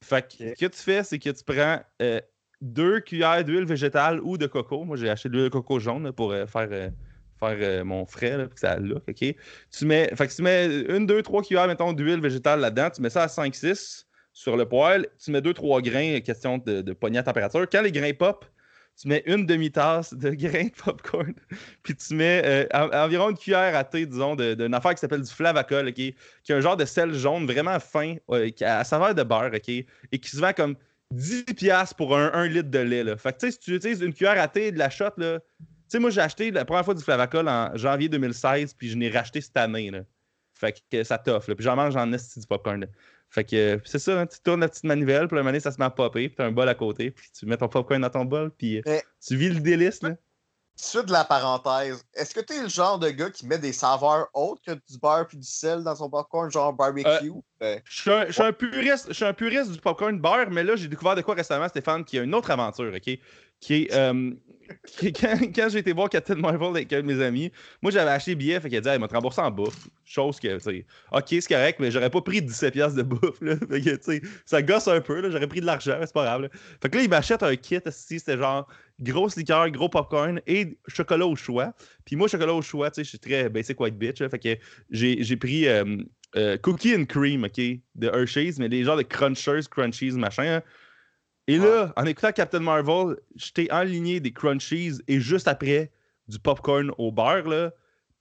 Fait que ce que tu fais, c'est que tu prends euh, deux cuillères d'huile végétale ou de coco. Moi, j'ai acheté de l'huile de coco jaune pour euh, faire, euh, faire euh, mon frais, là, pour que ça look, OK? Tu mets, fait que tu mets une, deux, trois cuillères, mettons, d'huile végétale là-dedans. Tu mets ça à 5-6 sur le poêle. Tu mets deux, trois grains, question de, de poignée à température. Quand les grains pop, tu mets une demi-tasse de grains de popcorn. Puis tu mets euh, en- environ une cuillère à thé, disons, d'une affaire qui s'appelle du flavacol, qui a un genre de sel jaune vraiment fin, euh, qui à saveur de beurre, OK? Et qui se vend comme 10$ piastres pour un, un litre de lait, là. Fait que, si tu utilises une cuillère à thé de la shot, là... Tu sais, moi, j'ai acheté la première fois du Flavacol en janvier 2016, puis je l'ai racheté cette année, là. Fait que ça t'offre. Puis j'en mange en esti du popcorn. Fait que euh, c'est ça, hein, tu tournes la petite manivelle, puis à un moment donné, ça se met à popper, puis t'as un bol à côté, puis tu mets ton popcorn dans ton bol, puis euh, Mais- tu vis le délice, là. Suite de la parenthèse, est-ce que t'es le genre de gars qui met des saveurs autres que du beurre puis du sel dans son popcorn, genre barbecue? Euh, Je suis un, puriste, je suis un puriste du popcorn beurre, mais là, j'ai découvert de quoi récemment, Stéphane, qui a une autre aventure, OK? Euh, quand j'ai été voir Captain Marvel avec un de mes amis, moi, j'avais acheté billet, fait qu'il dit, il m'a remboursé en bouffe. Chose que, OK, c'est correct, mais j'aurais pas pris 17$ piastres de bouffe, là. Fait que, tu sais, ça gosse un peu, là. J'aurais pris de l'argent, c'est pas grave, là. Fait que là, il m'achète un kit, c'était genre grosse liqueur, gros popcorn et chocolat au choix. Puis moi, chocolat au choix, je suis très basic white bitch. Fait que j'ai j'ai pris. euh, euh, cookie and cream, OK, de Hershey's, mais des genres de crunchers, crunchies, machin. hein. Et là, en écoutant Captain Marvel, j'étais enligné des crunchies et juste après, du popcorn au beurre, là.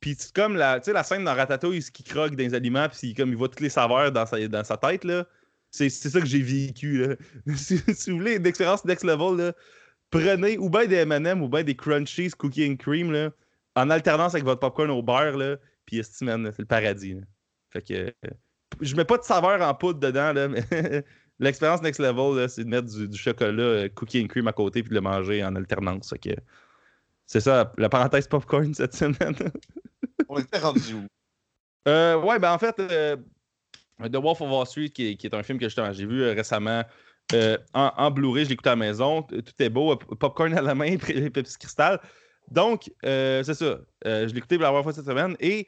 Puis c'est comme la, tu sais, la scène dans Ratatouille, ce qui croque dans les aliments, puis comme il voit toutes les saveurs dans sa, dans sa tête, là. C'est ça que j'ai vécu, là. si, si vous voulez une expérience next level, là, prenez ou bien des M&M ou bien des crunchies, cookie and cream, là, en alternance avec votre popcorn au beurre, là. Puis esti, man, c'est le paradis, là. Fait que je mets pas de saveur en poudre dedans, là, mais l'expérience next level, c'est de mettre du, du chocolat euh, cookie and cream à côté puis de le manger en alternance. Que c'est ça, la parenthèse popcorn cette semaine. on était rendu où? Euh, ouais, ben en fait, euh, The Wolf of Wall Street, qui est, qui est un film que j'ai vu euh, récemment en, en Blu-ray, je l'ai écouté à la maison, tout est beau, popcorn à la main, Pepsi Cristal. Donc, c'est ça, je l'ai écouté pour la première fois cette semaine et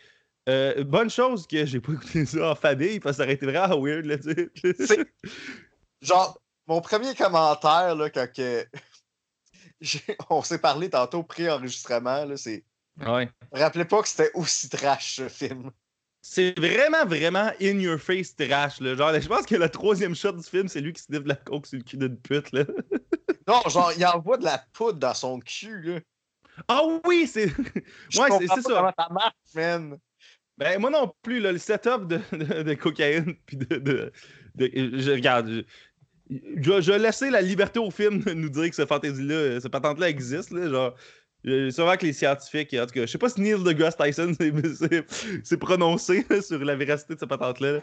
euh, bonne chose que j'ai pas écouté ça en famille parce que ça aurait été vraiment weird, là, tu sais. Genre, mon premier commentaire, là, quand que... on s'est parlé tantôt pré-enregistrement, là, c'est. Ouais. Rappelez pas que c'était aussi trash ce film? C'est vraiment, vraiment in your face trash. Là. Genre, je pense que le troisième shot du film, c'est lui qui se livre la coke sur le cul d'une pute. Là. Non, genre, il envoie de la poudre dans son cul, là. Ah oui, c'est. Ouais, c'est- ça. Comment ça marche, man. Ben, moi non plus, le setup de, de, cocaïne, puis de, de, Je regarde. Je, je, je laissais la liberté au film de nous dire que cette fantaisie-là, euh, cette patente-là existe. Là, genre, euh, sûrement que les scientifiques, en tout cas, je sais pas si Neil deGrasse Tyson s'est- prononcé sur la véracité de cette patente-là. là.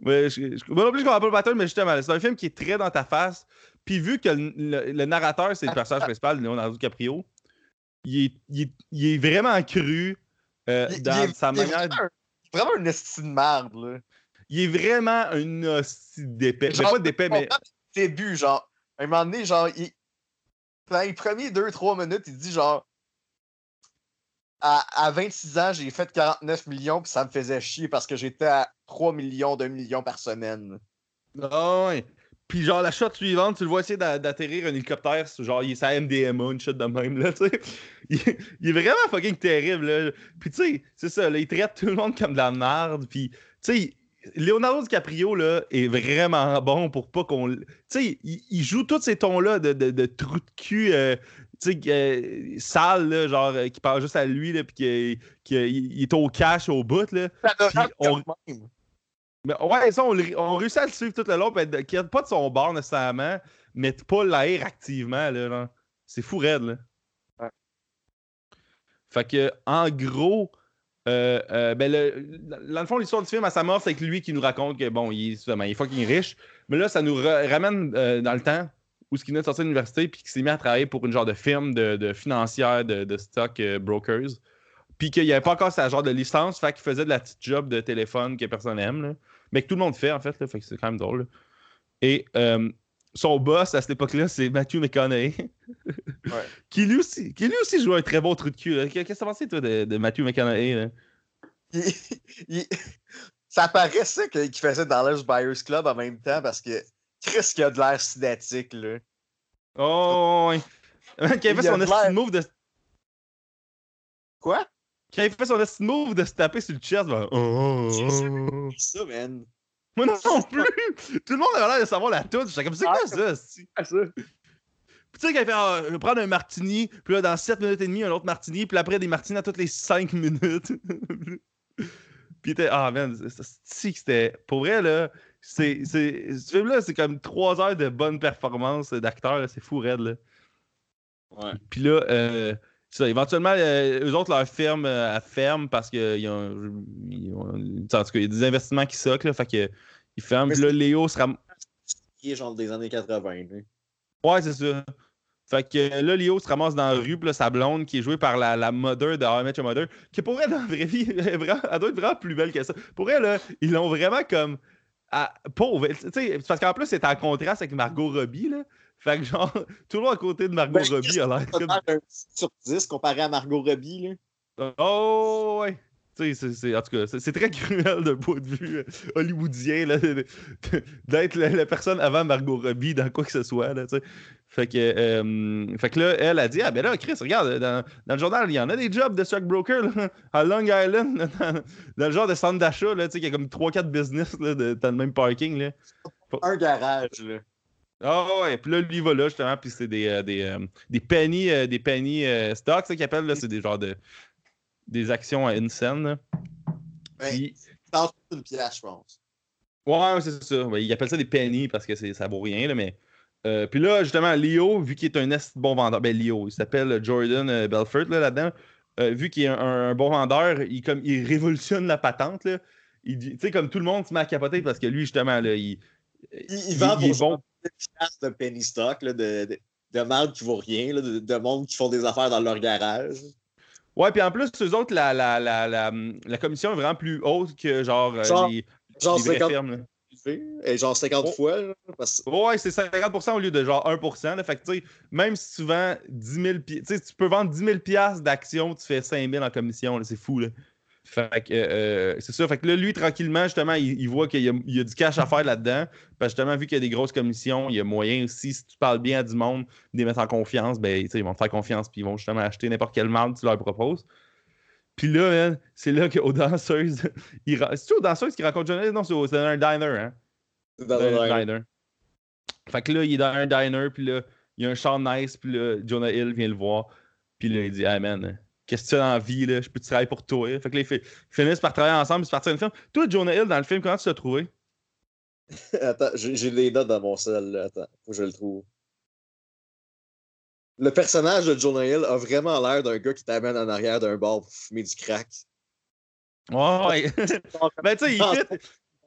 Mais je, moi non plus, je comprends pas le mais justement, c'est un film qui est très dans ta face. Puis vu que le, le- narrateur, c'est le personnage principal, Leonardo DiCaprio, il est, il il est vraiment cru euh, Il- il dans est- sa il est. Vraiment, vraiment une estime de merde, là. Il est vraiment une hostie d'épais. Genre, pas d'épais, mais. début, genre, à un moment donné, genre, il... dans les premiers 2-3 minutes, il dit genre, à, à 26 ans, j'ai fait 49 millions, puis ça me faisait chier parce que j'étais à 3 millions, 2 millions par semaine. Ah ouais. Puis genre, la shot suivante, tu le vois essayer d'a- d'atterrir un hélicoptère, genre, il est sa MDMA, une shot de même, là, tu sais. Il, il est vraiment fucking terrible, là. Puis tu sais, c'est ça, là, il traite tout le monde comme de la merde, puis tu sais, Leonardo DiCaprio, là, est vraiment bon pour pas qu'on... Tu sais, il, il joue tous ces tons-là de, de, de trou de cul, euh, tu sais, euh, sale, là, genre, euh, qui parle juste à lui, là, puis qu'il qu'il- il est au cash, au bout, là. adorable on- même. Mais ouais, ça, on, réussit à le suivre tout le long, puis qu'il n'y a pas de son bord nécessairement, mais de pas l'air activement, là. C'est fou raide, là. Ouais. Fait que, en gros, euh, euh, ben le, dans le fond, l'histoire du film, à sa mort, c'est que lui qui nous raconte que bon, il, est- il est fucking riche. Mais là, ça nous ra- ramène euh, dans le temps où ce qu'il venait de sortir de l'université puis qu'il s'est mis à travailler pour une genre de firme de, de financière de, de stock brokers. Puis qu'il n'y avait pas encore sa genre de licence, fait qu'il faisait de la petite job de téléphone que personne n'aime. là. Mais que tout le monde fait, en fait. Là, fait que c'est quand même drôle. là. Et euh, son boss à cette époque-là, c'est Matthew McConaughey. qui, lui aussi, qui lui aussi joue un très bon trou de cul. Qu'est-ce que t'as pensé, toi, de, de Matthew McConaughey? là? Il- il- Ça paraissait qu'il faisait dans Buyers Club en même temps parce que Chris qui a de l'air cinétique, là. Oh, avait Il a son move de. Quoi? Qui avait fait son de move de se taper sur le chest. ben, oh, oh, oh. Ça, man. Moi non plus! Tout le monde avait l'air de savoir la toute. J'étais comme, c'est quoi ça? esti? Ah, ça. Puis tu sais, quand il fait, Ah, je vais prendre un martini, puis là, dans 7 minutes et demie, un autre martini, puis après, des martinis à toutes les 5 minutes. puis il était, ah, man, c'était. Pour vrai, là, c'est. Ce film-là, c'est comme 3 heures de bonne performance d'acteur, c'est fou, raide, là. Ouais. Puis là, euh, ça, éventuellement, euh, eux autres, leur ferme, euh, elle ferme parce qu'ils ont, ils ont- En tout cas, il y a des investissements qui socent, là, fait que. Ils ferment. Puis là, Léo se ram... Qui est genre des années 80, là. Ouais, c'est ça. Fait que là, Léo se ramasse dans la rue, puis là, sa blonde, qui est jouée par la, la mother de How I Met Your Mother, qui pour elle, dans la vraie vie, elle, est vraiment- elle doit être vraiment plus belle que ça. Pour elle, là, ils l'ont vraiment comme. à- pauvre. Tu sais, c'est parce qu'en plus, c'est en contraste avec Margot Robbie, là. Fait que genre, tout le monde à côté de Margot Ben, Robbie a l'air Ça comme. un 10 sur 10 comparé à Margot Robbie, là. Oh, ouais. Tu sais, c'est- en tout cas, c'est très cruel d'un point de vue euh, hollywoodien, là, d'être la, la personne avant Margot Robbie dans quoi que ce soit, là, tu sais. Fait que, euh, fait que là, elle a dit, ah ben là, Chris, regarde, dans, dans le journal, il y en a des jobs de stockbroker, là, à Long Island, dans le genre de centre d'achat, là, tu sais, qu'il y a comme 3-4 business, là, de- dans le même parking, là. Un garage, là. Ah ouais, puis là, lui, il va là, justement, puis c'est des, euh, des, euh, des penny, euh, des penny euh, stocks, ça qu'ils appellent, là, c'est des genres de... des actions à une scène, Puis- dessous d'une pièce, je pense. Ouais, ouais, c'est ça. Ouais, ils appellent ça des pennies parce que c'est- ça vaut rien, là, mais. puis là, justement, Léo, vu qu'il est un est bon vendeur, ben Léo, il s'appelle Jordan Belfort là, là-dedans. vu qu'il est un, un bon vendeur, il, comme, il révolutionne la patente. Là. Il sais, comme tout le monde se met à capoter parce que lui, justement, là, il, Il, il vend il pour bon. Pièce de penny stock, là, de, de, de marde qui vaut rien, là, de, de monde qui font des affaires dans leur garage. Ouais, puis en plus, eux autres, la, la, la, la, la commission est vraiment plus haute que genre, euh, Genre, les, Genre les vraies 50 firmes. là. et genre 50 Oh. fois. là, parce... Ouais, c'est 50% au lieu de genre 1%. Là. Fait que, tu sais, même si tu vends 10 000 pi- tu sais, tu peux vendre 10 000 piastres d'actions, tu fais 5 000 en commission. C'est fou, là. Fait que, euh, c'est ça. Fait que là, lui, tranquillement, justement, il, il voit qu'il y, a- il y a du cash à faire là-dedans. Parce que, justement, vu qu'il y a des grosses commissions, il y a moyen aussi, si tu parles bien à du monde, de les mettre en confiance, ben, ils vont te faire confiance puis ils vont justement acheter n'importe quelle marque que tu leur proposes. Puis là, c'est là qu'aux danseuses, il c'est-tu aux danseuses qui rencontrent Johnny? Non, c'est dans un diner, hein? C'est dans un un diner. Fait que là, il est dans un diner, puis là, il y a un char nice, puis là, Jonah Hill vient le voir. Puis là, il dit Hey man, qu'est-ce que tu as dans la vie, là Je peux travailler pour toi. Fait que là, ils, fi- ils finissent par travailler ensemble, puis se partir une film. Toi, Jonah Hill, dans le film, comment tu l'as trouvé? Attends, j'ai des notes dans mon sel. Là. Attends, faut que je le trouve. Le personnage de Jonah Hill a vraiment l'air d'un gars qui t'amène en arrière d'un bar pour fumer du crack. Ouais. ben, tu sais, il fit.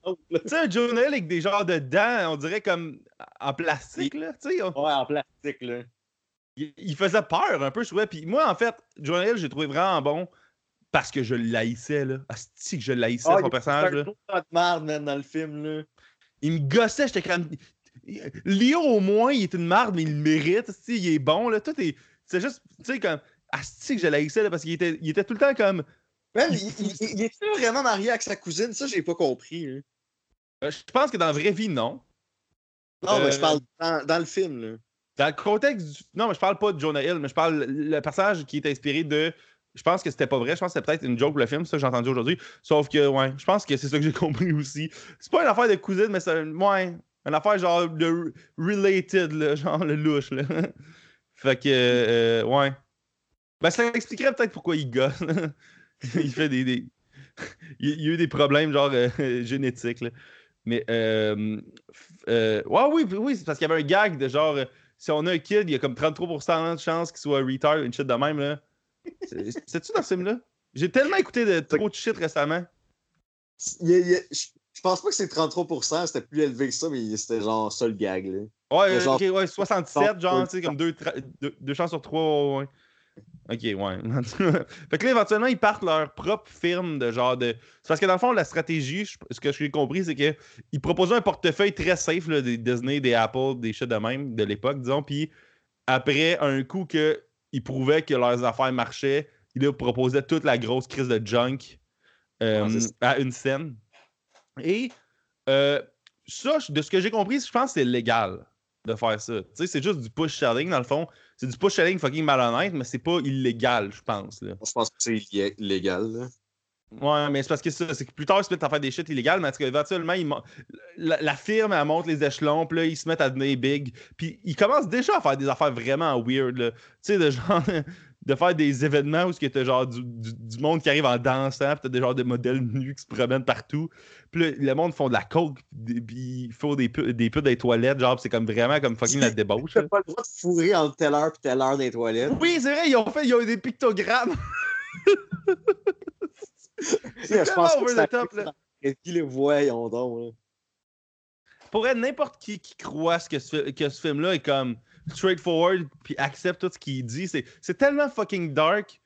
Ouais, Tu sais, un Jonah Hill avec des genres de dents, on dirait comme en plastique, là. Tu sais, on- en plastique, là. Il, il faisait peur un peu, je trouvais. Puis moi, en fait, Jonah Hill, j'ai trouvé vraiment bon parce que je l'haïssais, là. Asti que je l'haïssais, Ah, son il personnage, là. temps de merde, man, dans le film, là. Il me gossait, j'étais comme. Léo, au moins, il est une marde, mais il le mérite. asti, Il est bon, là. Tout est. C'est juste, tu sais, comme. Asti que je l'haïssais, là, parce qu'il était, il était tout le temps comme. Man, il, il, il- il était vraiment marié avec sa cousine? Ça, j'ai pas compris. euh, je pense que dans la vraie vie, non. Non, mais Euh, je parle dans, dans le film, là. Dans le contexte du... Non, mais je parle pas de Jonah Hill, mais je parle le personnage qui est inspiré de. Je pense que c'était pas vrai. Je pense que c'était peut-être une joke pour le film, ça que j'ai entendu aujourd'hui. Sauf que, ouais, je pense que c'est ça que j'ai compris aussi. C'est pas une affaire de cousine, mais c'est un- ouais, une affaire genre de re- related, là, genre le louche. Là. fait que, euh, ouais. Ben, ça expliquerait peut-être pourquoi il gosse. il fait des. il, y a eu des problèmes genre euh, génétiques. Là. Mais, euh, euh, ouais, oui, oui, c'est parce qu'il y avait un gag de genre. Si on a un kid, il y a comme 33% de chance qu'il soit retard, une shit de même, là. C'est- C'est-tu dans ce film-là? J'ai tellement écouté de trop de shit récemment. Il il je je pense pas que c'est 33%, c'était plus élevé que ça, mais c'était genre ça le gag. Là. Ouais, genre- ouais, 67, genre- tu sais, comme deux, tra- deux, deux chances sur trois, ouais. Ok, ouais. fait que là, éventuellement, ils partent leur propre firme de genre de. C'est parce que dans le fond, la stratégie, je- ce que j'ai compris, c'est qu'ils proposaient un portefeuille très safe, là, des Disney, des Apple, des shit de même, de l'époque, disons. Puis après un coup qu'ils prouvaient que leurs affaires marchaient, ils leur proposaient toute la grosse crise de junk euh, Ouais, à une scène. Et euh, ça, de ce que j'ai compris, je pense que c'est légal de faire ça. Tu sais, c'est juste du push selling, dans le fond. C'est du push selling fucking malhonnête, mais c'est pas illégal, je pense. Là. Je pense que c'est illé- illégal. Là. Ouais, mais c'est parce que ça, c'est que plus tard, ils se mettent à faire des shit illégales, mais en tout cas, éventuellement, ils mon- la, la firme, elle monte les échelons, puis là, ils se mettent à devenir big. Puis ils commencent déjà à faire des affaires vraiment weird, là. Tu sais, de genre. De faire des événements où t'as genre du, du- du monde qui arrive en dansant, puis t'as des genres de modèles nus qui se promènent partout. Puis le monde font de la coke, des- puis ils font des, pu- des des toilettes, genre, puis c'est comme vraiment comme fucking la débauche. T'as pas le droit de fourrer entre telle heure et telle heure les toilettes. Oui, c'est vrai, ils ont fait ils ont eu des pictogrammes. C'est tellement over the top, là. Qui le voyons donc. Là. pour être n'importe qui qui croit ce que ce, que ce film-là est comme straightforward puis accepte tout ce qu'il dit, c'est, c'est tellement fucking dark.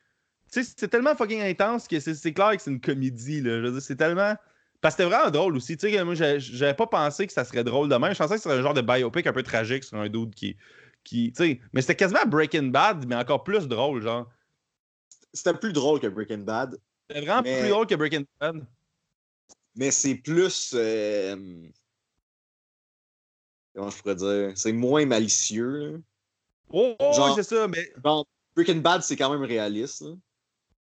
C'est tellement fucking intense que c'est, c'est clair que c'est une comédie. Là. Je veux dire, c'est tellement. Parce que c'était vraiment drôle aussi. Tu sais, moi, j'avais, pas pensé que ça serait drôle de même. Je pensais que ce serait un genre de biopic un peu tragique sur un dude qui. qui mais c'était quasiment Breaking Bad, mais encore plus drôle, genre. C'était plus drôle que Breaking Bad, C'était vraiment Mais- plus drôle que Breaking Bad. mais c'est plus. euh, Comment je pourrais dire C'est moins malicieux. là. Oh, oh, Genre- c'est ça, mais. Genre, Breaking Bad, c'est quand même réaliste. là.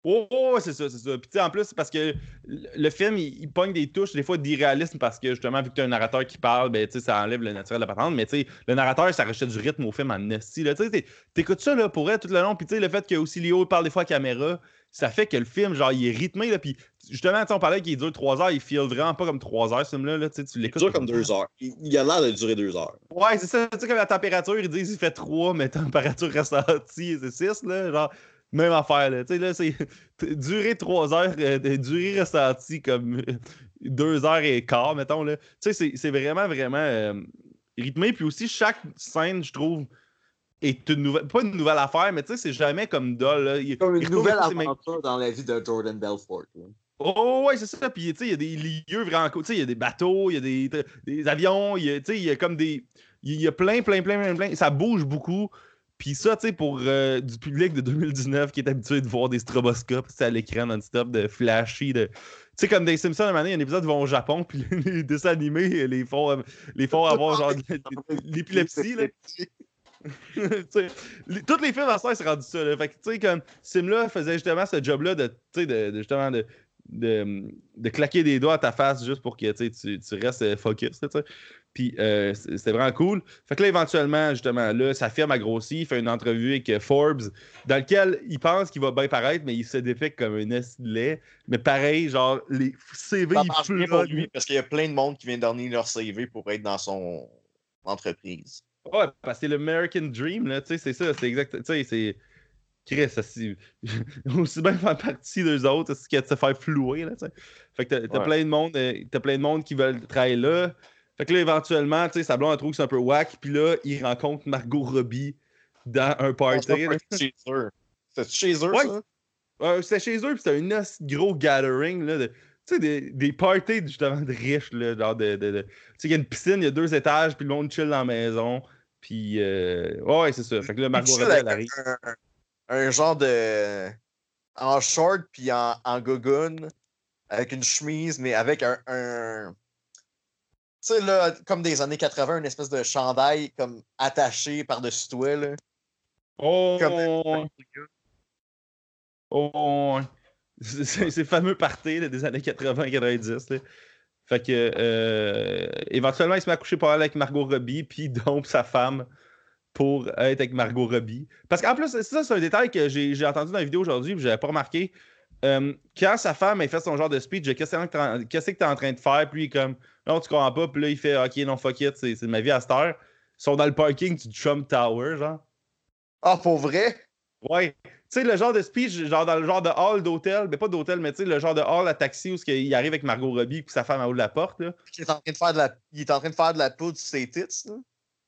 Oh, oh, c'est ça, c'est ça. Puis, tu sais, en plus, c'est parce que le film, il, il pogne des touches, des fois, d'irréalisme, parce que justement, vu que tu as un narrateur qui parle, ben, tu sais, ça enlève le naturel de la patente. Mais, tu sais, le narrateur, ça rachète du rythme au film en esti. Tu sais, t'es- t'écoutes ça, là, pour elle, tout le long. Puis, tu sais, le fait que aussi Léo parle des fois à caméra, ça fait que le film, genre, il est rythmé, là. Puis, justement, on parlait qu'il dure 3 heures, il feel vraiment pas comme 3 heures, ce film-là. Là, tu tu Il l'écoutes. dure comme deux heures. Il, il a l'air de durer deux heures. Ouais, c'est ça. Tu sais, comme la température, ils disent il fait 3, mais température ressentie, c'est 6, là. Genre, même affaire, là. Tu sais, là, c'est durer 3 heures, euh, durée ressentie comme 2 heures et quart, mettons, là. Tu sais, c'est- c'est vraiment, vraiment euh, rythmé. Puis aussi, chaque scène, je trouve, est une nouvelle. Pas une nouvelle affaire, mais tu sais, c'est jamais comme dull, là. Il- Comme une nouvelle aventure dans la vie de Jordan Belfort. là. Oh, ouais, c'est ça. Puis, tu sais, il y a des lieux vraiment cool. Tu sais, il y a des bateaux, il y a des, des avions, il y a, tu sais, il y a comme des. Il y a plein, plein, plein, plein, plein. Ça bouge beaucoup. Puis ça, tu sais, pour euh, du public de 2019 qui est habitué de voir des stroboscopes à l'écran non-stop, de flashy, de. Tu sais, comme des Simpsons, à un moment donné, il y a un épisode où ils vont au Japon, puis les dessins animés les font, euh, les font avoir genre l'épilepsie, là. Tous les films à ça, c'est rendu ça. Là. Fait que, tu sais, comme Simla faisait justement ce job-là de, tu sais, de, de- justement, de, de, de claquer des doigts à ta face juste pour que tu, tu restes euh, focus. Puis euh, c'était vraiment cool. Fait que là, éventuellement, justement, là, sa firme a grossi. Il fait une entrevue avec euh, Forbes, dans lequel il pense qu'il va bien paraître, mais il se défait comme un lait. Mais pareil, genre, les CV, Ça pour lui parce qu'il y a plein de monde qui vient donner leur CV pour être dans son entreprise. Ouais, parce que c'est l'American Dream, là, tu sais, c'est ça, c'est exact. Tu sais, c'est. Chris, c'est- aussi bien faire partie d'eux autres, c'est ce qu'il de se faire flouer, là, tu sais. Fait que t'as, Ouais. plein de monde, euh, t'as plein de monde qui veulent travailler là. Fait que là, éventuellement, tu sais, sa blonde elle trouve que c'est un peu whack, puis là, il rencontre Margot Robbie dans un party. là. chez eux. C'est chez eux, Ouais. ça? Euh, c'était chez eux, puis c'était un os- gros gathering, là, de, tu sais, des, des parties justement de riches, là, genre de... de- de- Tu sais, il y a une piscine, il y a deux étages, puis le monde chill dans la maison, puis... euh, Ouais, ouais, c'est ça. Fait que là, Margot elle arrive. un, un genre de. En short puis en, en gogoon, avec une chemise, mais avec un. un- Tu sais, là, comme des années 80, une espèce de chandail comme attaché par-dessus toi, là. Oh, Comme- oh, ces fameux parties là, des années 80-90. Fait que, euh, éventuellement, il se met à coucher pas mal avec Margot Robbie, puis dompe sa femme pour être avec Margot Robbie. Parce qu'en plus, ça, c'est un détail que j'ai j'ai entendu dans la vidéo aujourd'hui, puis j'avais pas remarqué. Euh, quand sa femme a fait son genre de speech, qu'est-ce que que t'es en train de faire, puis il est comme, non, tu comprends pas, puis là, il fait, ok, non, fuck it, c'est c'est ma vie à cette heure. Ils sont dans le parking du Trump Tower, genre. Ah, pour vrai? Ouais. Sais, le genre de speech, genre dans le genre de hall d'hôtel, mais pas d'hôtel, mais tu sais, le genre de hall à taxi où il arrive avec Margot Robbie et sa femme en haut de la porte, là. Il est en train de faire de la, il est en train de faire de la poudre sur ses tits, là.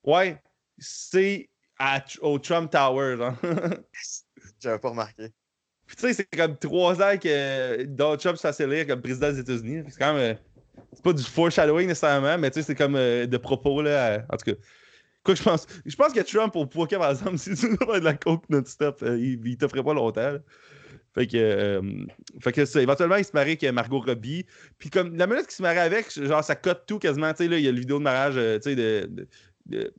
Ouais, c'est à- au Trump Tower, genre. J'avais pas remarqué. Puis tu sais, c'est comme trois ans que Donald Trump se fasse élire comme président des États-Unis. C'est quand même. euh, c'est pas du foreshadowing nécessairement, mais tu sais, c'est comme euh, de propos, là. à- en tout cas. Quoi que je pense. Je pense que Trump, au poker, par exemple, si tu de la coke non-stop, euh, il, il t'offrait pas longtemps. là. Fait que, euh, fait que ça, éventuellement, il se marie avec euh, Margot Robbie. Puis comme la minute qu'il se marie avec, genre, ça cote tout quasiment. Tu sais, là, il y a le vidéo de mariage, euh, tu sais, de, de- de-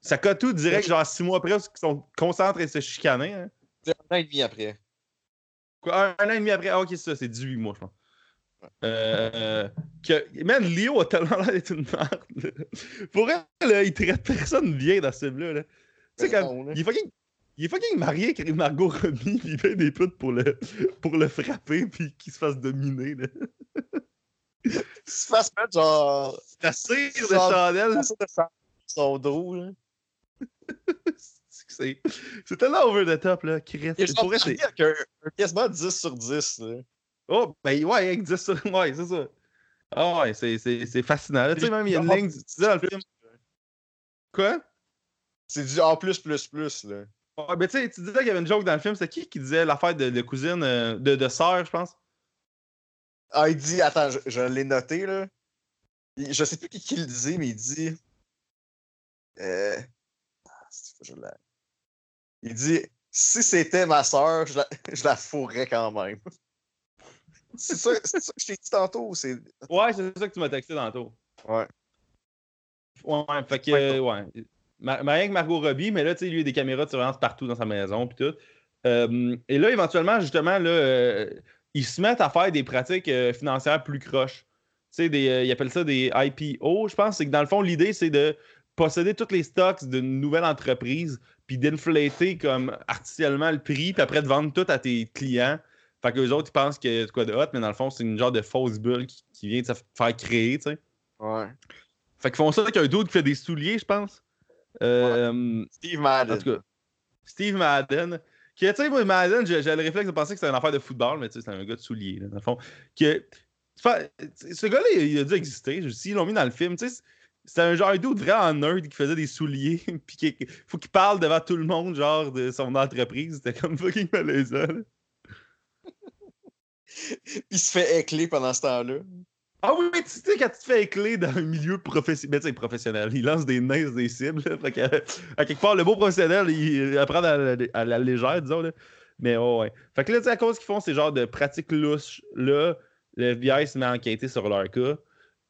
Ça cote tout direct, genre, six mois après, parce qu'ils sont concentrés et se chicaner. hein. C'est un an et demi après. Quoi, un, un an et demi après? Ah, ok, c'est ça, c'est 18 mois, je pense. Euh, que, man, Léo a tellement l'air d'être une merde. Pour elle, là, il traite personne bien dans ce film-là. là. Tu sais, là. il est fucking. Il est fucking marié avec Margot Robbie, puis il fait des putes pour le, pour le frapper, puis qu'il se fasse dominer. Là. Il se fasse mettre genre. La cire de chandelle, son dos, là. c'est tellement over the top, là. Chris. Il est genre Pour vrai, marié c'est- avec un, un quasiment 10 sur 10, là. Oh, ben ouais, avec 10 sur- Ouais, c'est ça. Ah ouais, c'est- fascinant. Tu sais, même, il y a une ligne, tu disais dans le film. Quoi? C'est du A++++, là. Ouais, ben tu sais, tu disais qu'il y avait une joke dans le film. C'est qui qui disait l'affaire de, de cousine, euh, de, de sœur, je pense? Ah, il dit, attends, je, je l'ai noté, là. Il- je sais plus qui, qui le disait, mais il dit. Euh. ah, je la- Il dit, si c'était ma soeur, je la, je la fourrais quand même. C'est ça, que je t'ai dit tantôt. Ouais, c'est ça que tu m'as texté tantôt. Ouais. Ouais, fait que, euh, ouais. Ma- Marié avec Margot Robbie, mais là, tu sais, lui, il y a des caméras de surveillance partout dans sa maison, puis tout. Euh, et là, éventuellement, justement, là, euh, ils se mettent à faire des pratiques euh, financières plus croches. Tu sais, ils appellent ça des IPO, je pense. C'est que dans le fond, l'idée, c'est de posséder tous les stocks d'une nouvelle entreprise, puis d'inflater comme artificiellement le prix, puis après de vendre tout à tes clients. Fait que les autres, ils pensent qu'il y a de quoi de hot, mais dans le fond, c'est une genre de fausse bulle qui, qui vient de se faire créer, tu sais. Ouais. Fait qu'ils font ça avec un dude qui fait des souliers, je pense. Euh, Steve En Madden. tout cas, Steve Madden. Qui, tu sais, moi, Madden, j'ai j'ai le réflexe de penser que c'était une affaire de football, mais tu sais, c'est un gars de souliers, là, dans le fond. Que, ce gars-là, il, a dû exister. S'ils l'ont mis dans le film, tu sais, c'était un genre de dude vraiment nerd qui faisait des souliers, puis qui faut qu'il parle devant tout le monde, genre, de son entreprise. C'était comme fucking malaisant, là. Il se fait écler pendant ce temps-là. Ah oui, mais tu sais, quand tu te fais écler dans un milieu professionnel, sais, professionnel, il lance des nains des cibles. euh, à quelque part, le mot professionnel, il apprend à la, légère, disons. Mais oh, ouais. Fait que là, à cause qu'ils font ces genres de pratiques louches, là, le FBI se met à enquêter sur leur cas.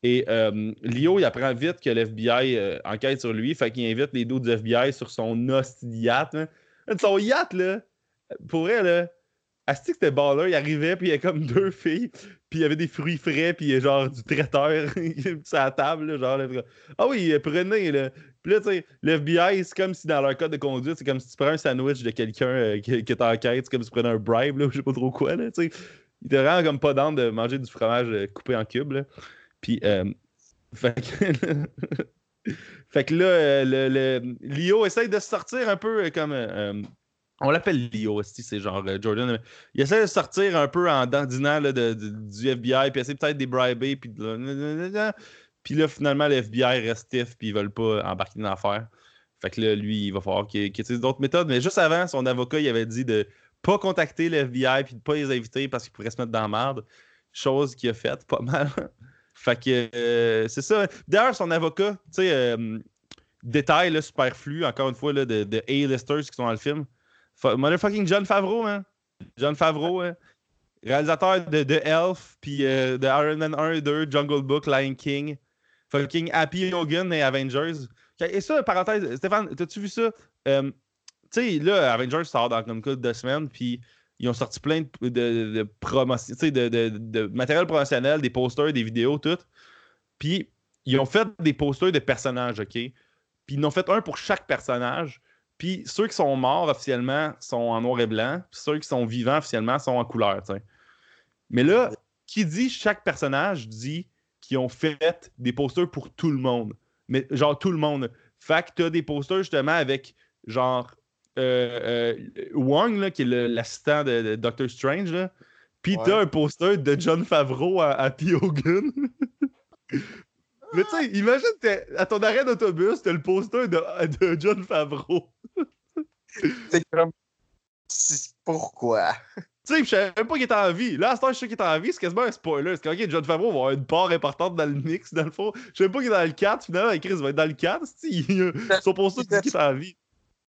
Et euh, Lio, il apprend vite que le FBI euh, enquête sur lui. Fait qu'il invite les dos du FBI sur son hostie yacht. hein. Son yacht, là, pour elle, là, Asti que c'était baller, il arrivait, puis il y avait comme deux filles, puis il y avait des fruits frais, puis genre du traiteur sur la table, là, genre, là, ah oui, prenez, là. Puis là, tu sais, le FBI, c'est comme si dans leur code de conduite, c'est comme si tu prends un sandwich de quelqu'un euh, qui, qui c'est comme si tu prenais un bribe, là, ou je sais pas trop quoi, là, tu sais. Il était vraiment comme pas d'âme de manger du fromage euh, coupé en cubes, là. Puis, euh, fait que, fait que là, euh, le, le- Lio essaye de sortir un peu euh, comme. On l'appelle aussi, c'est genre euh, Jordan. Il essaie de sortir un peu en dandinant là, de- du FBI, puis essaie peut-être des briber, puis de- puis là, finalement, le FBI reste stiff, puis ils veulent pas embarquer dans l'affaire. Fait que là, lui, il va falloir qu'il qu'il utilise d'autres méthodes. Mais juste avant, son avocat, il avait dit de pas contacter le FBI, puis de pas les inviter parce qu'il pourrait se mettre dans la merde. Chose qu'il a faite pas mal. fait que euh, c'est ça. D'ailleurs, son avocat, tu sais, euh, détail là, superflu, encore une fois, là, de, de A-listers qui sont dans le film. Motherfucking John Favreau, hein. John Favreau, hein. Réalisateur de, Elf, puis euh, de Iron Man 1 et 2, Jungle Book, Lion King. Fucking Happy Hogan et Avengers. Et ça, parenthèse, Stéphane, t'as-tu vu ça? Euh, tu sais, là, Avengers sort dans comme coup de deux semaines, puis ils ont sorti plein de, de, de promotion- de- de matériel promotionnel, des posters, des vidéos, tout. Puis ils ont fait des posters de personnages, OK? Puis ils en ont fait un pour chaque personnage. Puis ceux qui sont morts officiellement sont en noir et blanc. Puis ceux qui sont vivants officiellement sont en couleur. Mais là, qui dit chaque personnage dit qu'ils ont fait des posters pour tout le monde. Mais genre tout le monde. Fait que t'as des posters justement avec genre euh, euh, Wong, là, qui est l'assistant de, de Doctor Strange, là. Puis Ouais. t'as un poster de John Favreau à, à P. Hogan. Mais tu sais, imagine, t'es à ton arrêt d'autobus, t'as le poster de, de John Favreau. C'est comme. Pourquoi? Tu sais, je savais même pas qu'il était en vie. Là, à ce temps, je sais qu'il est en vie, c'est quasiment un spoiler. C'est que, ok, John Favreau va avoir une part importante dans le mix, dans le fond. Je savais pas qu'il est dans le 4, finalement, Chris va être dans le 4. c'est-tu, il- Son poster dit qu'il est en vie.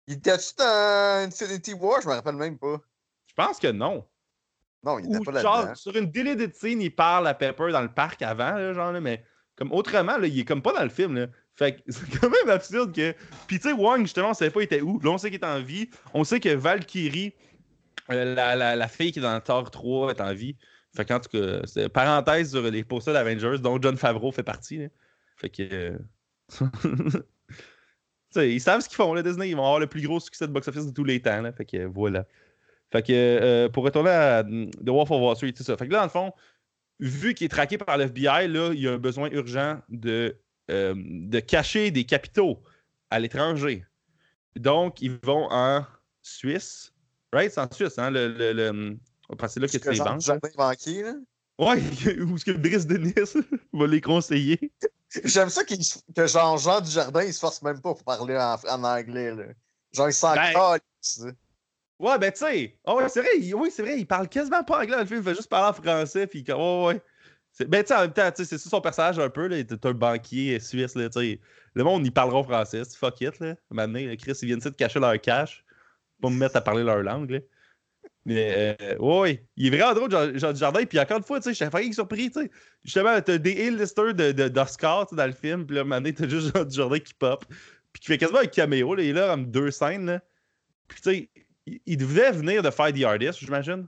Il était-tu dans Infinity War? Je me rappelle même pas. Je pense que non. Non, il était Ou pas genre, là-dedans. sur une deleted scene, il parle à Pepper dans le parc avant, là, genre, là, mais comme autrement, là, il est comme pas dans le film. Là. Fait que c'est quand même absurde que. Puis tu sais, Wong, justement, on savait pas il était où. Là, on sait qu'il est en vie. On sait que Valkyrie, euh, la, la, la fille qui est dans Thor 3, est en vie. Fait qu'en tout cas, parenthèse sur les posters d'Avengers, dont John Favreau fait partie. là. Fait que. euh, tu sais, ils savent ce qu'ils font, là, Disney. Ils vont avoir le plus gros succès de box-office de tous les temps. Là. Fait que voilà. Fait que euh, pour retourner à mm, The Wolf of Wall Street, tout ça. Fait que là, dans le fond, vu qu'il est traqué par l'FBI, là, il y a un besoin urgent de, euh, de cacher des capitaux à l'étranger. Donc, ils vont en Suisse. Right? C'est en Suisse, hein? Le, le, le... Que c'est là que tu les banques. jardin banquier, là? Ouais, où est-ce que Brice Denis va les conseiller? J'aime ça que genre Jean du Jardin, il se force même pas pour parler en, en anglais, là. Genre, il s'en Ben-. Ouais, ben tu sais. Oh, c'est vrai, oui, c'est vrai, il parle quasiment pas anglais le film, il fait juste parler en français, puis comme, ouais, ouais. C'est- Ben, tu sais, en même temps, c'est ça son personnage un peu, là. Il est un banquier suisse, là, tu sais. Le monde, ils parleront français, fuck it, là. Maintenant, Chris, ils viennent de cacher leur cash, pas me mettre à parler leur langue, là. Mais, euh, ouais, il est vraiment drôle, Jean, Jean Dujardin, puis encore une fois, tu sais, j'étais fucking surpris, tu sais. Justement, t'as des A-listers d'Oscar, dans le film, puis là, maintenant, t'as juste Jean Dujardin qui pop, puis qui fait quasiment un caméo, là. Il est là, comme deux scènes, là. Puis, tu sais, il, il devait venir de faire The Artist, j'imagine.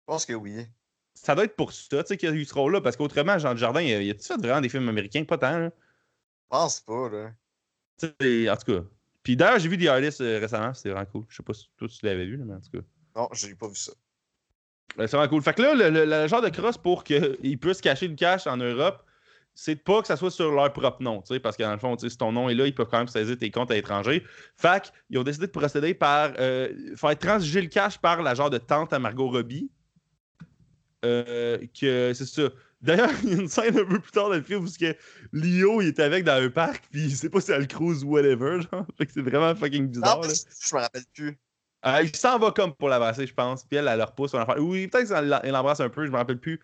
Je pense que oui. Ça doit être pour ça, tu sais, qu'il a eu ce rôle-là, parce qu'autrement, Jean Dujardin, il a, il a fait vraiment des films américains, pas tant, là. Je pense pas, là. En tout cas. Puis d'ailleurs, j'ai vu The Artist euh, récemment, c'était vraiment cool. Je sais pas si toi tu l'avais vu, là, mais en tout cas. Non, j'ai pas vu ça. C'est vraiment cool. Fait que là, le, le- le genre de cross pour qu'ils puissent cacher le cash en Europe, c'est de pas que ça soit sur leur propre nom, tu sais, parce que dans le fond, si ton nom est là, ils peuvent quand même saisir tes comptes à l'étranger. Fait qu'ils ont décidé de procéder par euh, faire transiger le cash par la genre de tante à Margot Robbie. Euh, que c'est ça. D'ailleurs, il y a une scène un peu plus tard dans le film où que Leo il est avec dans un parc, puis il sait pas si elle cruise ou whatever, genre. Fait que c'est vraiment fucking bizarre. Non, là. je me rappelle plus. Euh, il s'en va comme pour l'embrasser, je pense. Puis elle, elle le repousse. son affaire. Oui, peut-être qu'elle l'embrasse un peu, je me rappelle plus.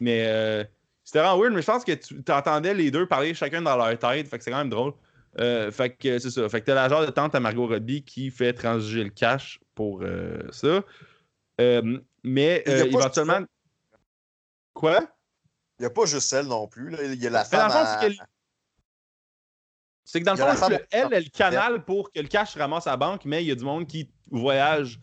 Mais euh, c'était vraiment weird, mais je pense que tu entendais les deux parler chacun dans leur tête. Fait que c'est quand même drôle. Euh, fait que c'est ça. Fait que t'as la genre de tante à Margot Robbie qui fait transiger le cash pour euh, ça. Euh, mais éventuellement. Quoi? Il y a pas juste elle non plus, là. Il y a la femme. à- que- C'est que dans le fond, femme elle, elle le canal pour que le cash se ramasse à la banque, mais il y a du monde qui voyage